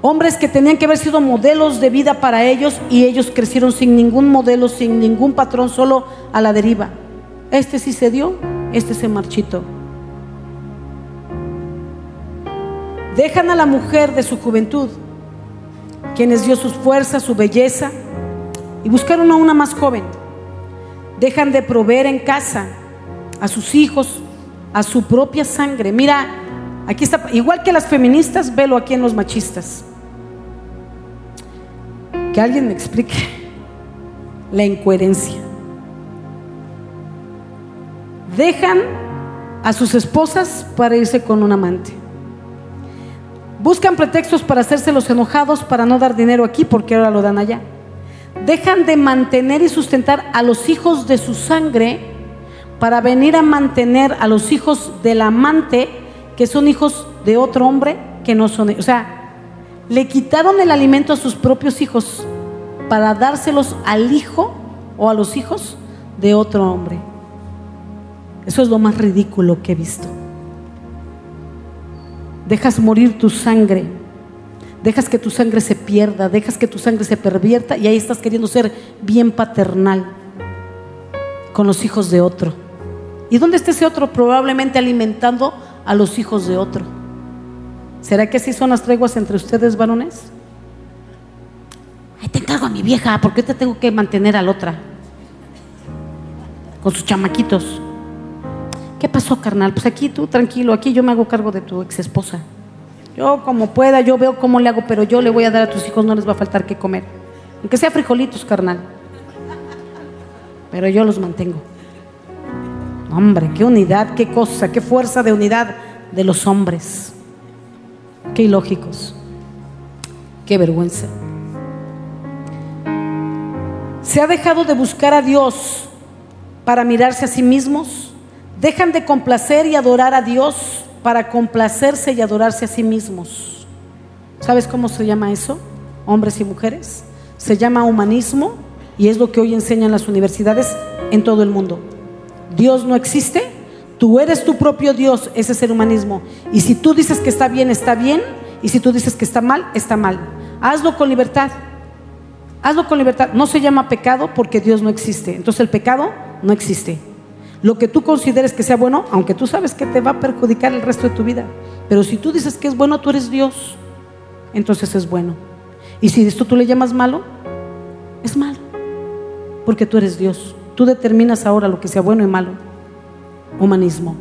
Speaker 1: Hombres que tenían que haber sido modelos de vida para ellos y ellos crecieron sin ningún modelo, sin ningún patrón, solo a la deriva. Este sí se dio, este se marchitó. Dejan a la mujer de su juventud, quienes dio sus fuerzas, su belleza, y buscaron a una más joven. Dejan de proveer en casa a sus hijos, a su propia sangre. Mira, aquí está, igual que las feministas, velo aquí en los machistas alguien me explique la incoherencia. Dejan a sus esposas para irse con un amante. Buscan pretextos para hacerse los enojados, para no dar dinero aquí porque ahora lo dan allá. Dejan de mantener y sustentar a los hijos de su sangre para venir a mantener a los hijos del amante que son hijos de otro hombre que no son. O sea, le quitaron el alimento a sus propios hijos para dárselos al hijo o a los hijos de otro hombre. Eso es lo más ridículo que he visto. Dejas morir tu sangre, dejas que tu sangre se pierda, dejas que tu sangre se pervierta y ahí estás queriendo ser bien paternal con los hijos de otro. ¿Y dónde está ese otro? Probablemente alimentando a los hijos de otro. ¿Será que así son las treguas entre ustedes, varones? Ay, te encargo a mi vieja, porque te tengo que mantener a la otra. Con sus chamaquitos. ¿Qué pasó, carnal? Pues aquí tú tranquilo, aquí yo me hago cargo de tu ex esposa. Yo como pueda, yo veo cómo le hago, pero yo le voy a dar a tus hijos, no les va a faltar que comer. Aunque sea frijolitos, carnal. Pero yo los mantengo. Hombre, qué unidad, qué cosa, qué fuerza de unidad de los hombres. Qué ilógicos. Qué vergüenza. Se ha dejado de buscar a Dios para mirarse a sí mismos. Dejan de complacer y adorar a Dios para complacerse y adorarse a sí mismos. ¿Sabes cómo se llama eso? Hombres y mujeres. Se llama humanismo y es lo que hoy enseñan las universidades en todo el mundo. Dios no existe, Tú eres tu propio Dios, ese es el humanismo. Y si tú dices que está bien, está bien. Y si tú dices que está mal, está mal. Hazlo con libertad. Hazlo con libertad. No se llama pecado porque Dios no existe. Entonces el pecado no existe. lo que tú consideres que sea bueno, aunque tú sabes que te va a perjudicar el resto de tu vida. Pero si tú dices que es bueno, tú eres Dios, entonces es bueno. Y si esto tú le llamas malo, es malo, porque tú eres Dios. Tú determinas ahora lo que sea bueno y malo. Humanismo.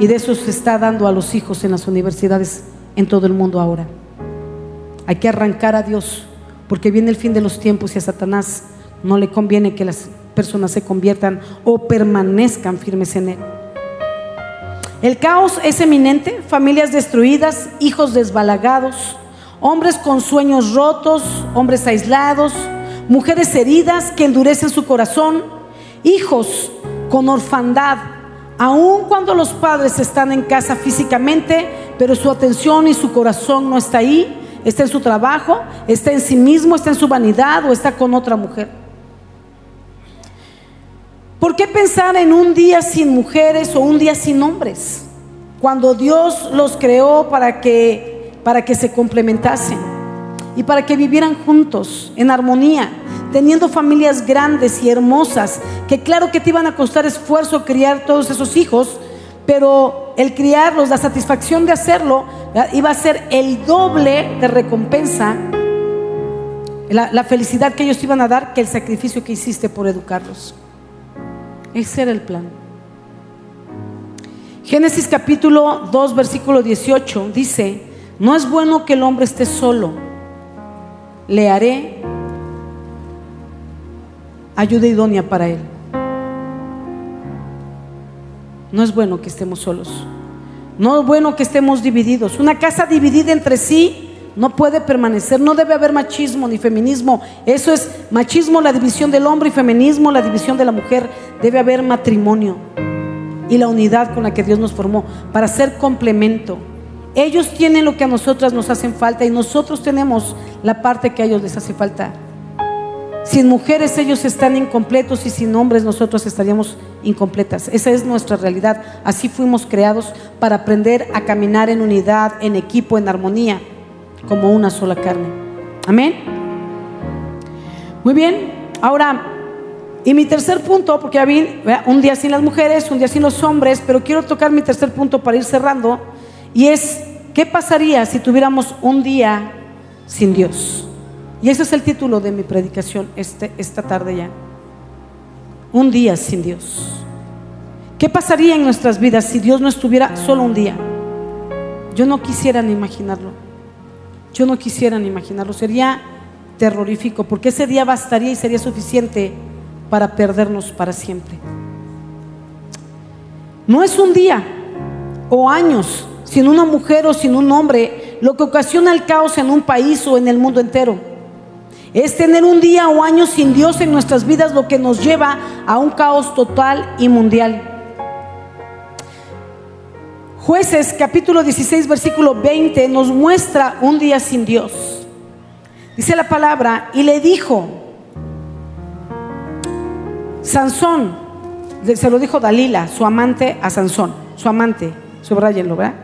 Speaker 1: Y de eso se está dando a los hijos en las universidades en todo el mundo ahora. Hay que arrancar a Dios, porque viene el fin de los tiempos y a Satanás no le conviene que las personas se conviertan o permanezcan firmes en él. El caos es eminente, familias destruidas, hijos desbalagados, hombres con sueños rotos, hombres aislados, mujeres heridas que endurecen su corazón, hijos con orfandad, aun cuando los padres están en casa físicamente, pero su atención y su corazón no está ahí, está en su trabajo, está en sí mismo, está en su vanidad o está con otra mujer. ¿Por qué pensar en un día sin mujeres o un día sin hombres? Cuando Dios los creó para que, para que se complementasen y para que vivieran juntos, en armonía, teniendo familias grandes y hermosas, que claro que te iban a costar esfuerzo criar todos esos hijos, pero el criarlos, la satisfacción de hacerlo, iba a ser el doble de recompensa, la, felicidad que ellos iban a dar que el sacrificio que hiciste por educarlos. Ese era el plan. Génesis capítulo 2, versículo 18 dice, no es bueno que el hombre esté solo, le haré ayuda idónea para él. No es bueno que estemos solos. No es bueno que estemos divididos. Una casa dividida entre sí no puede permanecer. No debe haber machismo ni feminismo. Eso es machismo, la división del hombre y feminismo, la división de la mujer. Debe haber matrimonio y la unidad con la que Dios nos formó para ser complemento. Ellos tienen lo que a nosotras nos hacen falta y nosotros tenemos la parte que a ellos les hace falta. Sin mujeres ellos están incompletos y sin hombres nosotros estaríamos incompletas. Esa es nuestra realidad. Así fuimos creados para aprender a caminar en unidad, en equipo, en armonía como una sola carne. Amén. Muy bien, ahora, y mi tercer punto, porque ya un día sin las mujeres, un día sin los hombres, pero quiero tocar mi tercer punto para ir cerrando, y es, ¿qué pasaría si tuviéramos un día sin Dios? Y ese es el título de mi predicación este, esta tarde ya. Un día sin Dios. ¿Qué pasaría en nuestras vidas si Dios no estuviera solo un día? Yo no quisiera ni imaginarlo. Yo no quisiera ni imaginarlo, sería terrorífico, porque ese día bastaría y sería suficiente para perdernos para siempre. No es un día o años sin una mujer o sin un hombre lo que ocasiona el caos en un país o en el mundo entero. Es tener un día o años sin Dios en nuestras vidas lo que nos lleva a un caos total y mundial. Jueces capítulo 16 versículo 20 nos muestra un día sin Dios. Dice la palabra, y le dijo, Sansón, se lo dijo Dalila, su amante a Sansón, su amante, subrayenlo, ¿verdad?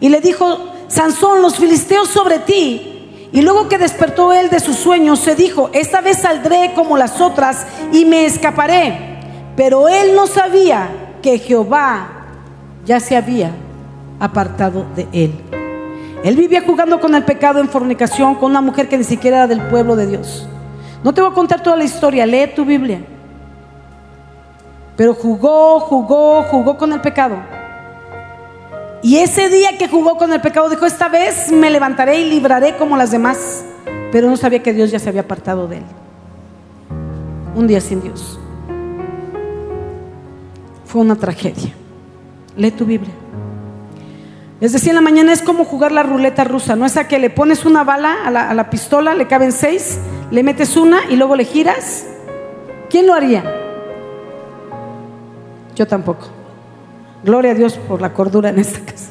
Speaker 1: Y le dijo, Sansón, los filisteos sobre ti. Y luego que despertó él de su sueño, se dijo, esta vez saldré como las otras y me escaparé. Pero él no sabía que Jehová ya se había apartado de él. Él vivía jugando con el pecado en fornicación con una mujer que ni siquiera era del pueblo de Dios. No te voy a contar toda la historia, lee tu Biblia. Pero jugó, jugó, jugó con el pecado. Y ese día que jugó con el pecado dijo, esta vez me levantaré y libraré como las demás. Pero no sabía que Dios ya se había apartado de él. Un día sin Dios. Fue una tragedia. Lee tu Biblia. Les decía en la mañana, es como jugar la ruleta rusa, ¿no? es a que le pones una bala a la, pistola, le caben seis, le metes una y luego le giras. ¿Quién lo haría? Yo tampoco. Gloria a Dios por la cordura en esta casa.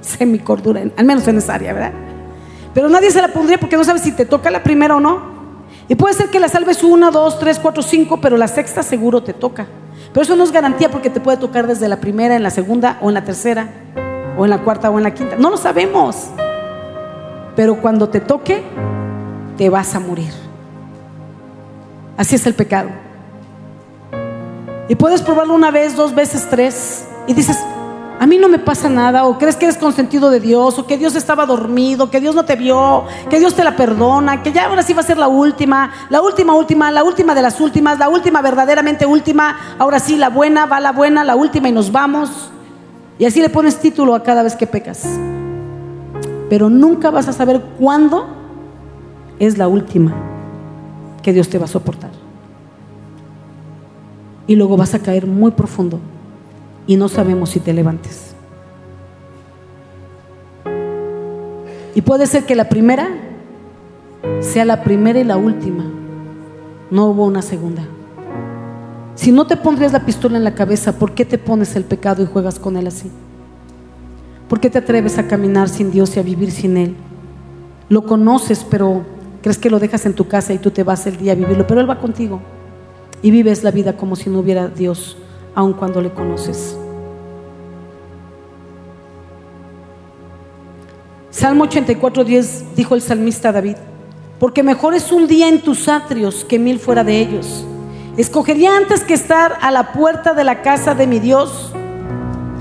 Speaker 1: Semi cordura, al menos en esa área, ¿verdad? Pero nadie se la pondría porque no sabe si te toca la primera o no. Y puede ser que la salves una, dos, tres, cuatro, cinco, pero la sexta seguro te toca. Pero eso no es garantía porque te puede tocar desde la primera, en la segunda o en la tercera, o en la cuarta o en la quinta. No lo sabemos. Pero cuando te toque, te vas a morir. Así es el pecado. Y puedes probarlo una vez, dos veces, tres. Y dices, a mí no me pasa nada. O crees que eres consentido de Dios. O que Dios estaba dormido. Que Dios no te vio. Que Dios te la perdona. Que ya ahora sí va a ser la última. La última, última. La última de las últimas. La última verdaderamente última. Ahora sí, la buena, va la buena. La última y nos vamos. Y así le pones título a cada vez que pecas. Pero nunca vas a saber cuándo es la última que Dios te va a soportar y luego vas a caer muy profundo y no sabemos si te levantes. Y puede ser que la primera sea la primera y la última. No hubo una segunda. Si no te pondrías la pistola en la cabeza, ¿por qué te pones el pecado y juegas con él así? ¿Por qué te atreves a caminar sin Dios y a vivir sin Él? Lo conoces, pero crees que lo dejas en tu casa y tú te vas el día a vivirlo, pero Él va contigo y vives la vida como si no hubiera Dios, aun cuando le conoces. Salmo 84, 10 dijo el salmista David, porque mejor es un día en tus atrios que mil fuera de ellos. Escogería antes que estar a la puerta de la casa de mi Dios,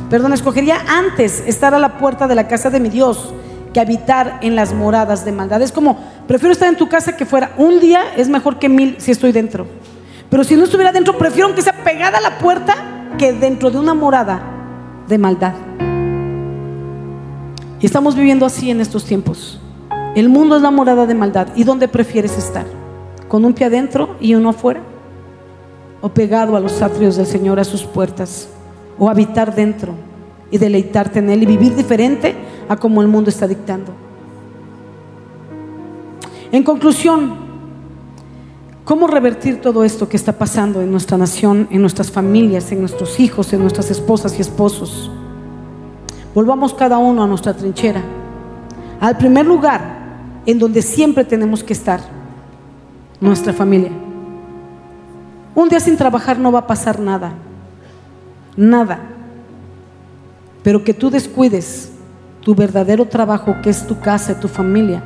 Speaker 1: perdón, escogería antes estar a la puerta de la casa de mi Dios que habitar en las moradas de maldad. Es como, prefiero estar en tu casa que fuera. Un día es mejor que mil si estoy dentro. Pero si no estuviera dentro, prefiero que sea pegada a la puerta que dentro de una morada de maldad. Y estamos viviendo así en estos tiempos. El mundo es la morada de maldad. ¿Y dónde prefieres estar? ¿Con un pie adentro y uno afuera? ¿O pegado a los atrios del Señor, a sus puertas? ¿O habitar dentro y deleitarte en Él y vivir diferente a como el mundo está dictando? En conclusión, ¿Cómo revertir todo esto que está pasando en nuestra nación, en nuestras familias, en nuestros hijos, en nuestras esposas y esposos? Volvamos cada uno a nuestra trinchera, al primer lugar en donde siempre tenemos que estar, nuestra familia. Un día sin trabajar no va a pasar nada, nada, pero que tú descuides tu verdadero trabajo, que es tu casa, tu familia,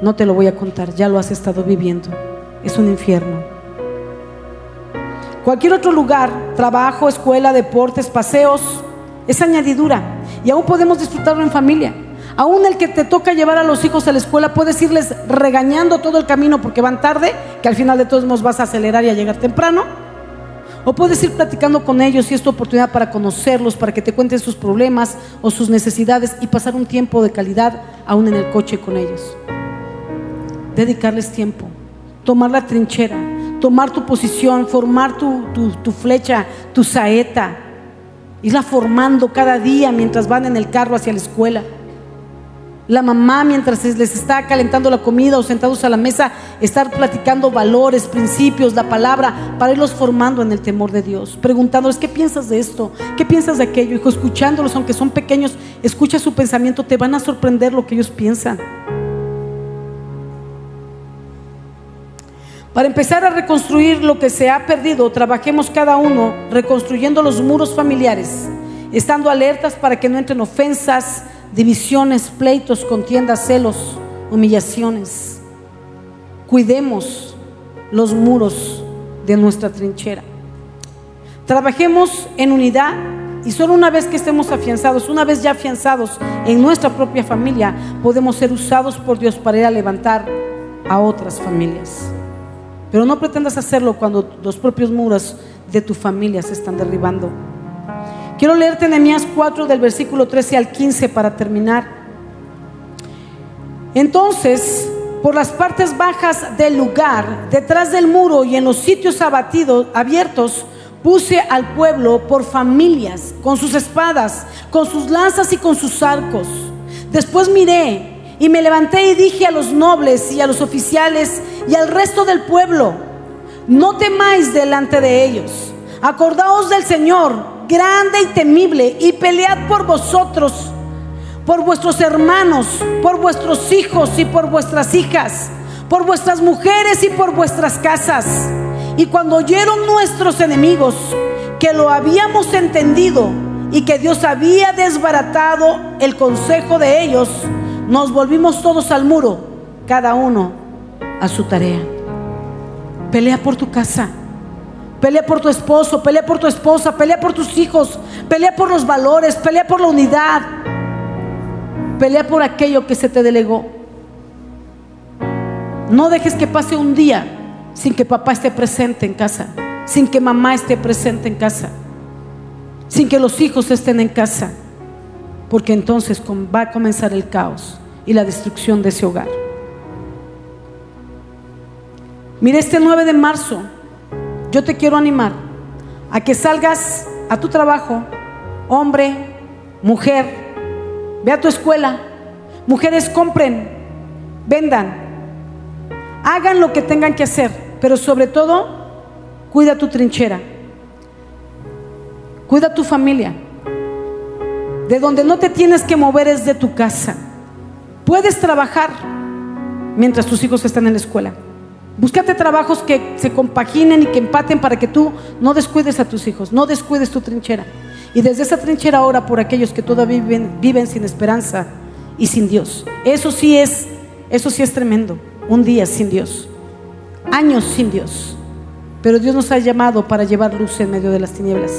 Speaker 1: no te lo voy a contar, ya lo has estado viviendo es un infierno. Cualquier otro lugar, trabajo, escuela, deportes, paseos, es añadidura. Y aún podemos disfrutarlo en familia. Aún el que te toca llevar a los hijos a la escuela, puedes irles regañando todo el camino porque van tarde, que al final de todos modos vas a acelerar y a llegar temprano. O puedes ir platicando con ellos y es tu oportunidad para conocerlos, para que te cuenten sus problemas o sus necesidades y pasar un tiempo de calidad aún en el coche con ellos. Dedicarles tiempo tomar la trinchera, tomar tu posición, formar tu, flecha, tu saeta, irla formando cada día mientras van en el carro hacia la escuela. La mamá mientras les está calentando la comida o sentados a la mesa, estar platicando valores, principios, la palabra, para irlos formando en el temor de Dios. Preguntándoles, ¿qué piensas de esto? ¿Qué piensas de aquello? Hijo, escuchándolos, aunque son pequeños, escucha su pensamiento, te van a sorprender lo que ellos piensan. Para empezar a reconstruir lo que se ha perdido, trabajemos cada uno reconstruyendo los muros familiares, estando alertas para que no entren ofensas, divisiones, pleitos, contiendas, celos, humillaciones. Cuidemos los muros de nuestra trinchera. Trabajemos en unidad y solo una vez que estemos afianzados, una vez ya afianzados en nuestra propia familia, podemos ser usados por Dios para ir a levantar a otras familias. Pero no pretendas hacerlo cuando los propios muros de tu familia se están derribando. Quiero leerte Nehemías 4 del versículo 13 al 15 para terminar. Entonces, por las partes bajas del lugar, detrás del muro y en los sitios abatidos, abiertos, puse al pueblo por familias, con sus espadas, con sus lanzas y con sus arcos. Después miré y me levanté y dije a los nobles y a los oficiales y al resto del pueblo, no temáis delante de ellos. Acordaos del Señor, grande y temible, y pelead por vosotros, por vuestros hermanos, por vuestros hijos y por vuestras hijas, por vuestras mujeres y por vuestras casas. Y cuando oyeron nuestros enemigos que lo habíamos entendido y que Dios había desbaratado el consejo de ellos, nos volvimos todos al muro, cada uno a su tarea. Pelea por tu casa, Pelea por tu esposo, pelea por tu esposa, pelea por tus hijos, pelea por los valores, pelea por la unidad, pelea por aquello que se te delegó. No dejes que pase un día sin que papá esté presente en casa, sin que mamá esté presente en casa, sin que los hijos estén en casa, porque entonces va a comenzar el caos y la destrucción de ese hogar. Mira, este 9 de marzo yo te quiero animar a que salgas a tu trabajo, hombre, mujer, ve a tu escuela, mujeres compren, vendan, hagan lo que tengan que hacer, pero sobre todo, cuida tu trinchera, cuida tu familia. De donde no te tienes que mover es de tu casa. Puedes trabajar mientras tus hijos están en la escuela. Búscate trabajos que se compaginen y que empaten para que tú no descuides a tus hijos, no descuides tu trinchera. Y desde esa trinchera ahora por aquellos que todavía viven, viven sin esperanza y sin Dios. Eso sí es, eso sí es tremendo. Un día sin Dios, años sin Dios. Pero Dios nos ha llamado para llevar luz en medio de las tinieblas,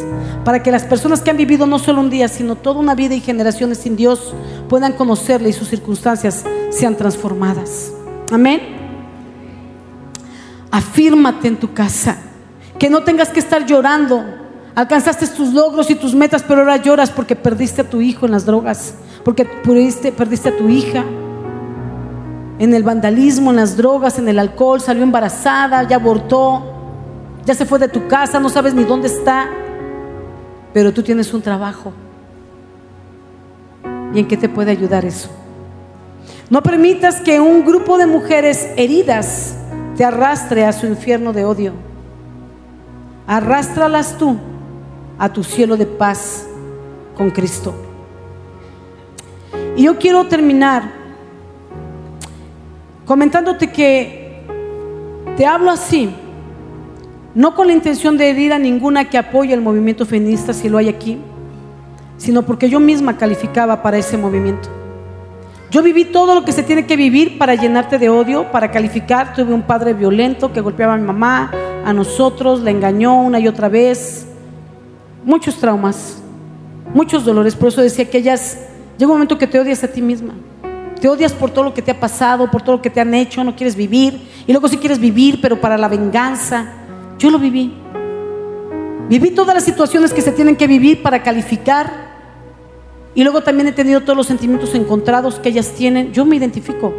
Speaker 1: para que las personas que han vivido no solo un día, sino toda una vida y generaciones sin Dios puedan conocerle y sus circunstancias sean transformadas. Amén. Afírmate en tu casa. Que no tengas que estar llorando. Alcanzaste tus logros y tus metas, pero ahora lloras porque perdiste a tu hijo en las drogas, porque perdiste, perdiste a tu hija en el vandalismo, en las drogas, en el alcohol, salió embarazada, ya abortó, ya se fue de tu casa, no sabes ni dónde está, pero tú tienes un trabajo. ¿Y en qué te puede ayudar eso? No permitas que un grupo de mujeres heridas te arrastre a su infierno de odio. Arrástralas tú a tu cielo de paz con Cristo. Y yo quiero terminar comentándote que te hablo así, no con la intención de herir a ninguna que apoye el movimiento feminista si lo hay aquí, sino porque yo misma calificaba para ese movimiento. Yo viví todo lo que se tiene que vivir para llenarte de odio, para calificar. Tuve un padre violento que golpeaba a mi mamá, a nosotros, la engañó una y otra vez. Muchos traumas, muchos dolores. Por eso decía que ellas, llega un momento que te odias a ti misma. Te odias por todo lo que te ha pasado, por todo lo que te han hecho, no quieres vivir. Y luego sí quieres vivir, pero para la venganza. Yo lo viví. Viví todas las situaciones que se tienen que vivir para calificar y luego también he tenido todos los sentimientos encontrados que ellas tienen. Yo me identifico.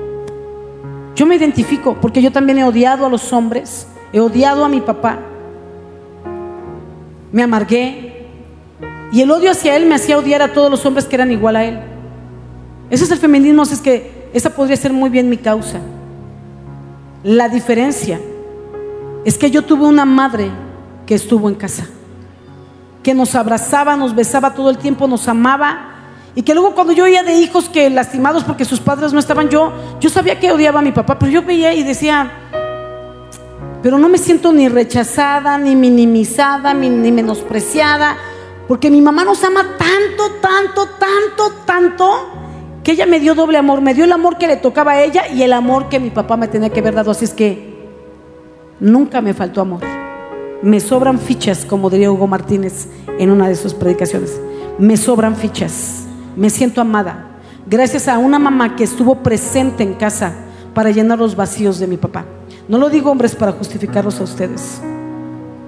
Speaker 1: Yo me identifico porque yo también he odiado a los hombres, he odiado a mi papá. Me amargué. Y el odio hacia él me hacía odiar a todos los hombres que eran igual a él. Ese es el feminismo, es que esa podría ser muy bien mi causa. La diferencia es que yo tuve una madre que estuvo en casa, que nos abrazaba, nos besaba todo el tiempo, nos amaba y que luego cuando yo oía de hijos que lastimados porque sus padres no estaban, yo, yo sabía que odiaba a mi papá, pero yo veía y decía, pero no me siento ni rechazada, ni minimizada, ni, ni menospreciada, porque mi mamá nos ama tanto, tanto, tanto, tanto, que ella me dio doble amor, me dio el amor que le tocaba a ella y el amor que mi papá me tenía que haber dado. Así es que nunca me faltó amor. Me sobran fichas, como diría Hugo Martínez en una de sus predicaciones. Me sobran fichas me siento amada. Gracias a una mamá que estuvo presente en casa para llenar los vacíos de mi papá. No lo digo hombres para justificarlos a ustedes,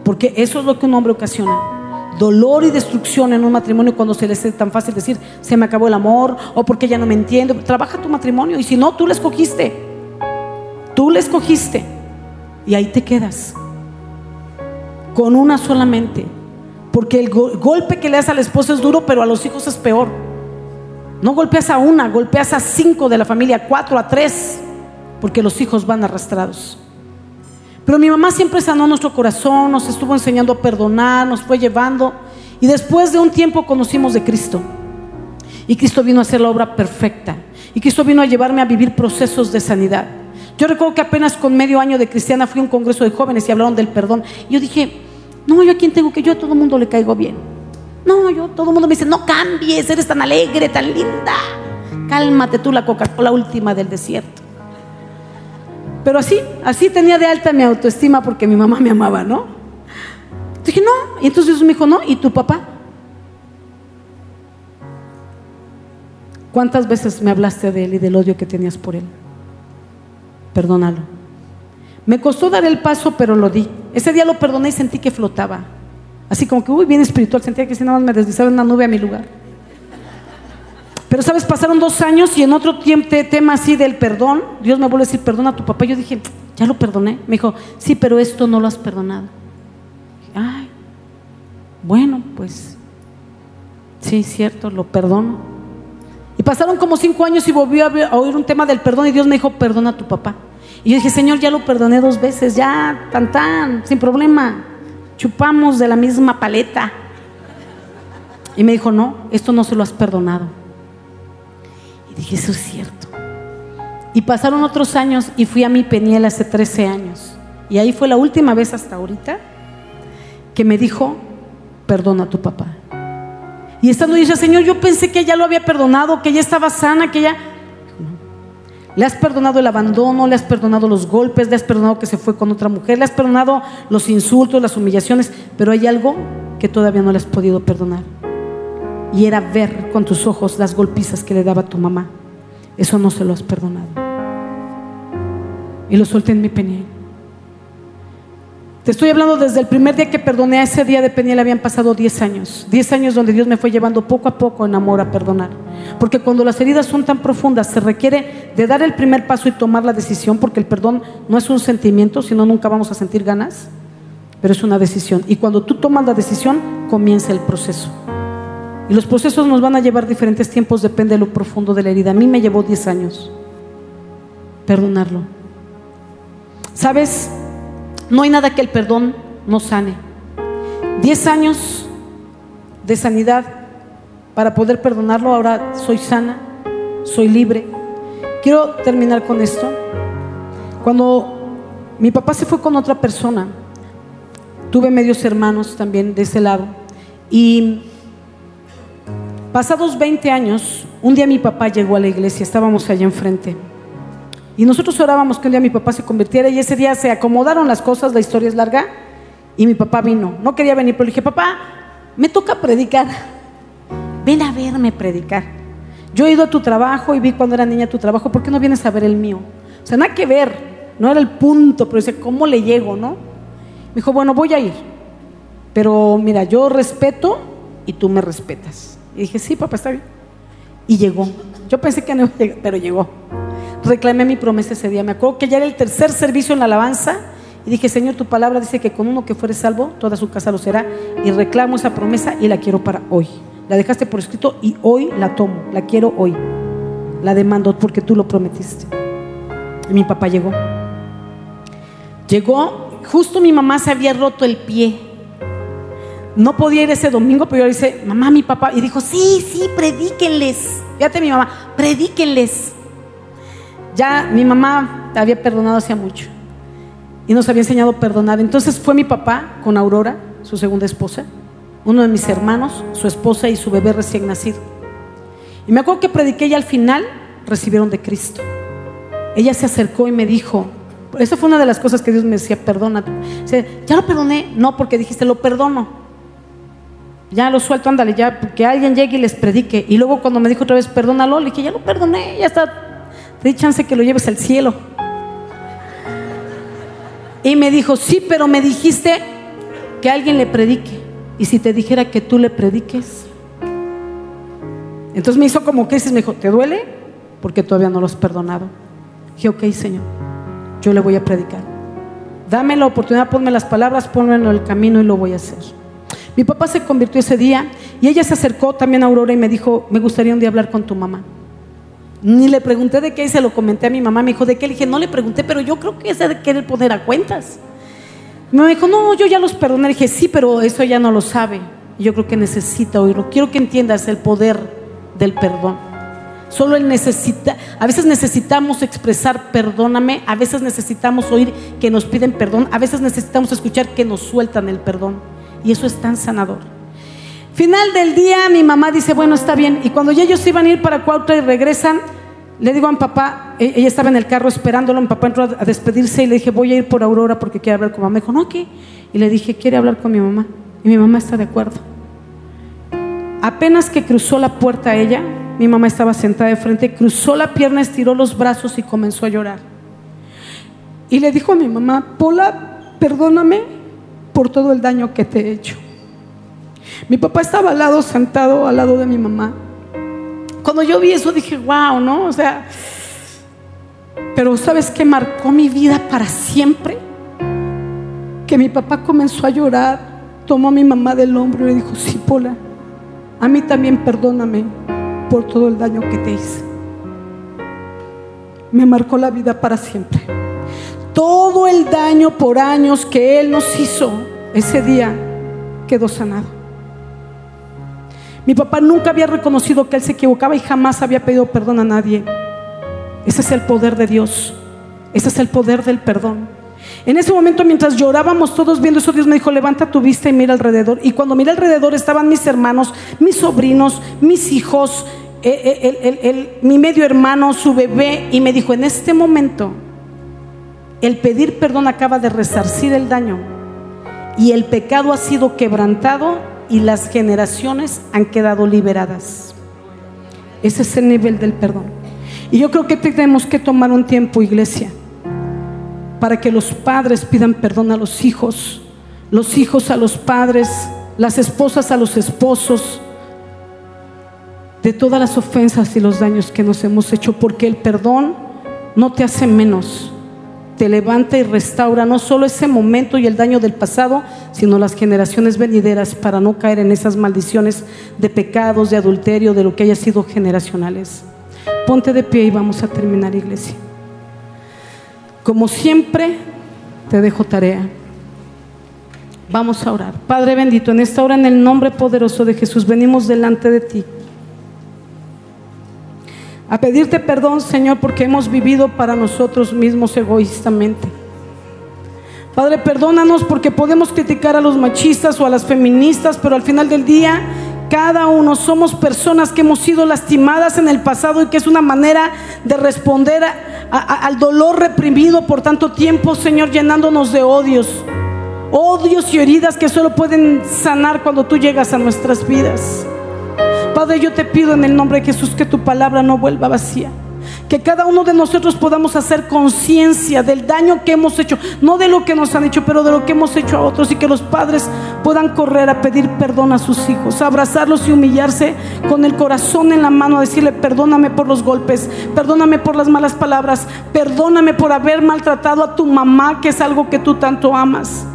Speaker 1: porque eso es lo que un hombre ocasiona. Dolor y destrucción en un matrimonio cuando se les es tan fácil decir, se me acabó el amor o porque ya no me entiende. Trabaja tu matrimonio y si no, tú le escogiste. Tú le escogiste y ahí te quedas con una solamente. Porque el golpe que le das al esposo es duro, pero a los hijos es peor. No golpeas a una, golpeas a cinco de la familia, cuatro a tres, porque los hijos van arrastrados. Pero mi mamá siempre sanó nuestro corazón, nos estuvo enseñando a perdonar, nos fue llevando. Y después de un tiempo conocimos de Cristo. Y Cristo vino a hacer la obra perfecta. Y Cristo vino a llevarme a vivir procesos de sanidad. Yo recuerdo que apenas con medio año de cristiana fui a un congreso de jóvenes y hablaron del perdón. Y yo dije, no, yo a quién tengo que yo a todo el mundo le caigo bien. No, yo, todo el mundo me dice, no cambies, eres tan alegre, tan linda. Cálmate tú la Coca-Cola última del desierto. Pero así, así tenía de alta mi autoestima porque mi mamá me amaba, ¿no? Dije, no. Y entonces Dios me dijo, no. ¿Y tu papá? ¿Cuántas veces me hablaste de él y del odio que tenías por él? Perdónalo. Me costó dar el paso, pero lo di. Ese día lo perdoné y sentí que flotaba. Así como que, uy, bien espiritual. Sentía que si nada más me deslizaba en una nube a mi lugar. Pero, ¿sabes? Pasaron dos años y en otro tiempo, tema así del perdón, Dios me vuelve a decir, perdona a tu papá. Yo dije, ya lo perdoné. Me dijo, sí, pero esto no lo has perdonado. Ay, bueno, pues, sí, cierto, lo perdono. Y pasaron como cinco años y volvió a oír un tema del perdón y Dios me dijo, perdona a tu papá. Y yo dije, Señor, ya lo perdoné dos veces, ya, tan tan, sin problema. Chupamos de la misma paleta. Y me dijo, no, esto no se lo has perdonado. Y dije, eso es cierto. Y pasaron otros años y fui a mi Peniel hace 13 años. Y ahí fue la última vez hasta ahorita que me dijo, perdona a tu papá. Y estando dice, Señor, yo pensé que ya lo había perdonado, que ya estaba sana, que ya... Le has perdonado el abandono, le has perdonado los golpes, le has perdonado que se fue con otra mujer, le has perdonado los insultos, las humillaciones, pero hay algo que todavía no le has podido perdonar. Y era ver con tus ojos las golpizas que le daba tu mamá. Eso no se lo has perdonado. Y lo solté en mi peniel. Te estoy hablando desde el primer día que perdoné a ese día de Peniel habían pasado 10 años. 10 años donde Dios me fue llevando poco a poco en amor a perdonar. Porque cuando las heridas son tan profundas se requiere de dar el primer paso y tomar la decisión porque el perdón no es un sentimiento, sino nunca vamos a sentir ganas, pero es una decisión. Y cuando tú tomas la decisión comienza el proceso. Y los procesos nos van a llevar diferentes tiempos, depende de lo profundo de la herida. A mí me llevó 10 años perdonarlo. ¿Sabes? No hay nada que el perdón no sane. Diez años de sanidad para poder perdonarlo, ahora soy sana, soy libre. Quiero terminar con esto. Cuando mi papá se fue con otra persona, tuve medios hermanos también de ese lado. Y pasados 20 años, un día mi papá llegó a la iglesia, estábamos allá enfrente. Y nosotros orábamos que un día mi papá se convirtiera y ese día se acomodaron las cosas, la historia es larga, y mi papá vino. No quería venir, pero le dije, papá, me toca predicar. Ven a verme predicar. Yo he ido a tu trabajo y vi cuando era niña tu trabajo, ¿por qué no vienes a ver el mío? O sea, nada que ver, no era el punto, pero dice, ¿cómo le llego, no? Me dijo, bueno, voy a ir, pero mira, yo respeto y tú me respetas. Y dije, sí, papá, está bien. Y llegó. Yo pensé que no iba a llegar, pero llegó reclamé mi promesa ese día. Me acuerdo que ya era el tercer servicio en la alabanza y dije, Señor, tu palabra dice que con uno que fuere salvo, toda su casa lo será. Y reclamo esa promesa y la quiero para hoy. La dejaste por escrito y hoy la tomo, la quiero hoy. La demando porque tú lo prometiste. Y mi papá llegó. Llegó, justo mi mamá se había roto el pie. No podía ir ese domingo, pero yo le dije, mamá, mi papá. Y dijo, sí, sí, predíquenles. Fíjate mi mamá, predíquenles. Ya mi mamá había perdonado hacía mucho y nos había enseñado a perdonar. Entonces fue mi papá con Aurora, su segunda esposa, uno de mis hermanos, su esposa y su bebé recién nacido. Y me acuerdo que prediqué y al final recibieron de Cristo. Ella se acercó y me dijo, esa fue una de las cosas que Dios me decía, perdona. ya lo perdoné, no, porque dijiste, lo perdono. Ya lo suelto, ándale, ya, que alguien llegue y les predique. Y luego cuando me dijo otra vez, perdónalo, le dije, ya lo perdoné, ya está di chance que lo lleves al cielo. Y me dijo, sí, pero me dijiste que alguien le predique. Y si te dijera que tú le prediques. Entonces me hizo como que me dijo, ¿te duele? Porque todavía no lo has perdonado. Dije, ok, Señor, yo le voy a predicar. Dame la oportunidad, ponme las palabras, ponme en el camino y lo voy a hacer. Mi papá se convirtió ese día y ella se acercó también a Aurora y me dijo, me gustaría un día hablar con tu mamá. Ni le pregunté de qué y se lo comenté a mi mamá. Me dijo, ¿de qué? Le dije, no le pregunté, pero yo creo que es de querer poner a cuentas. Me dijo, no, yo ya los perdoné. Le dije, sí, pero eso ya no lo sabe. Yo creo que necesita oírlo. Quiero que entiendas el poder del perdón. Solo él necesita, a veces necesitamos expresar perdóname, a veces necesitamos oír que nos piden perdón, a veces necesitamos escuchar que nos sueltan el perdón. Y eso es tan sanador. Final del día, mi mamá dice, bueno, está bien. Y cuando ya ellos iban a ir para Cuautla y regresan, le digo a mi papá, e- ella estaba en el carro esperándolo, mi papá entró a despedirse y le dije, voy a ir por Aurora porque quiero hablar con mamá. Me dijo, no, ¿qué? Y le dije, quiere hablar con mi mamá. Y mi mamá está de acuerdo. Apenas que cruzó la puerta ella, mi mamá estaba sentada de frente, cruzó la pierna, estiró los brazos y comenzó a llorar. Y le dijo a mi mamá, Pola, perdóname por todo el daño que te he hecho. Mi papá estaba al lado, sentado al lado de mi mamá. Cuando yo vi eso dije, wow, ¿no? O sea, pero ¿sabes qué marcó mi vida para siempre? Que mi papá comenzó a llorar, tomó a mi mamá del hombro y le dijo, sí, Pola, a mí también perdóname por todo el daño que te hice. Me marcó la vida para siempre. Todo el daño por años que Él nos hizo, ese día quedó sanado. Mi papá nunca había reconocido que Él se equivocaba y jamás había pedido perdón a nadie. Ese es el poder de Dios. Ese es el poder del perdón. En ese momento, mientras llorábamos todos viendo eso, Dios me dijo, levanta tu vista y mira alrededor. Y cuando miré alrededor estaban mis hermanos, mis sobrinos, mis hijos, eh, eh, mi medio hermano, su bebé. Y me dijo, en este momento, el pedir perdón acaba de resarcir el daño. Y el pecado ha sido quebrantado y las generaciones han quedado liberadas. Ese es el nivel del perdón. Y yo creo que tenemos que tomar un tiempo, iglesia, para que los padres pidan perdón a los hijos, los hijos a los padres, las esposas a los esposos, de todas las ofensas y los daños que nos hemos hecho, porque el perdón no te hace menos, te levanta y restaura no solo ese momento y el daño del pasado, sino las generaciones venideras para no caer en esas maldiciones de pecados, de adulterio, de lo que haya sido generacionales. Ponte de pie y vamos a terminar, iglesia. Como siempre, te dejo tarea. Vamos a orar. Padre bendito, en esta hora, en el nombre poderoso de Jesús, venimos delante de ti. A pedirte perdón, Señor, porque hemos vivido para nosotros mismos egoístamente. Padre, perdónanos porque podemos criticar a los machistas o a las feministas, pero al final del día, cada uno somos personas que hemos sido lastimadas en el pasado y que es una manera de responder al dolor reprimido por tanto tiempo, Señor, llenándonos de odios. Odios y heridas que solo pueden sanar cuando tú llegas a nuestras vidas. Padre, yo te pido en el nombre de Jesús que tu palabra no vuelva vacía. Que cada uno de nosotros podamos hacer conciencia del daño que hemos hecho, no de lo que nos han hecho, pero de lo que hemos hecho a otros y que los padres puedan correr a pedir perdón a sus hijos, abrazarlos y humillarse con el corazón en la mano, a decirle perdóname por los golpes, perdóname por las malas palabras, perdóname por haber maltratado a tu mamá, que es algo que tú tanto amas.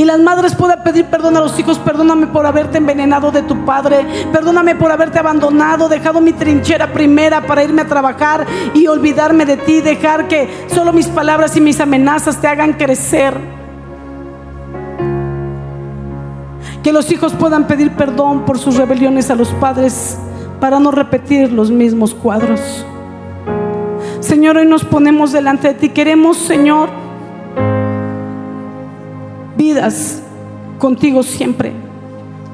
Speaker 1: Y las madres puedan pedir perdón a los hijos, perdóname por haberte envenenado de tu padre, perdóname por haberte abandonado, dejado mi trinchera primera para irme a trabajar y olvidarme de ti, dejar que solo mis palabras y mis amenazas te hagan crecer. Que los hijos puedan pedir perdón por sus rebeliones a los padres para no repetir los mismos cuadros. Señor, hoy nos ponemos delante de ti. Queremos, Señor, vidas contigo siempre.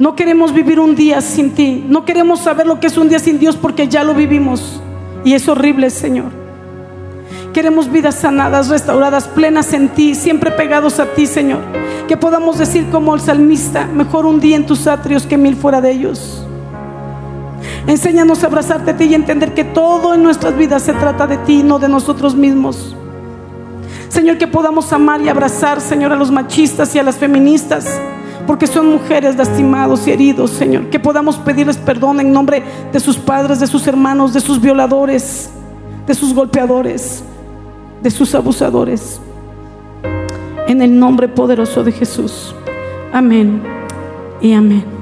Speaker 1: No queremos vivir un día sin ti. No queremos saber lo que es un día sin Dios porque ya lo vivimos. Y es horrible, Señor. Queremos vidas sanadas, restauradas, plenas en ti, siempre pegados a ti, Señor. Que podamos decir como el salmista, mejor un día en tus atrios que mil fuera de ellos. Enséñanos a abrazarte a ti y entender que todo en nuestras vidas se trata de ti, no de nosotros mismos. Señor, que podamos amar y abrazar, Señor, a los machistas y a las feministas, porque son mujeres lastimados y heridos, Señor. Que podamos pedirles perdón en nombre de sus padres, de sus hermanos, de sus violadores, de sus golpeadores, de sus abusadores. En el nombre poderoso de Jesús. Amén y amén.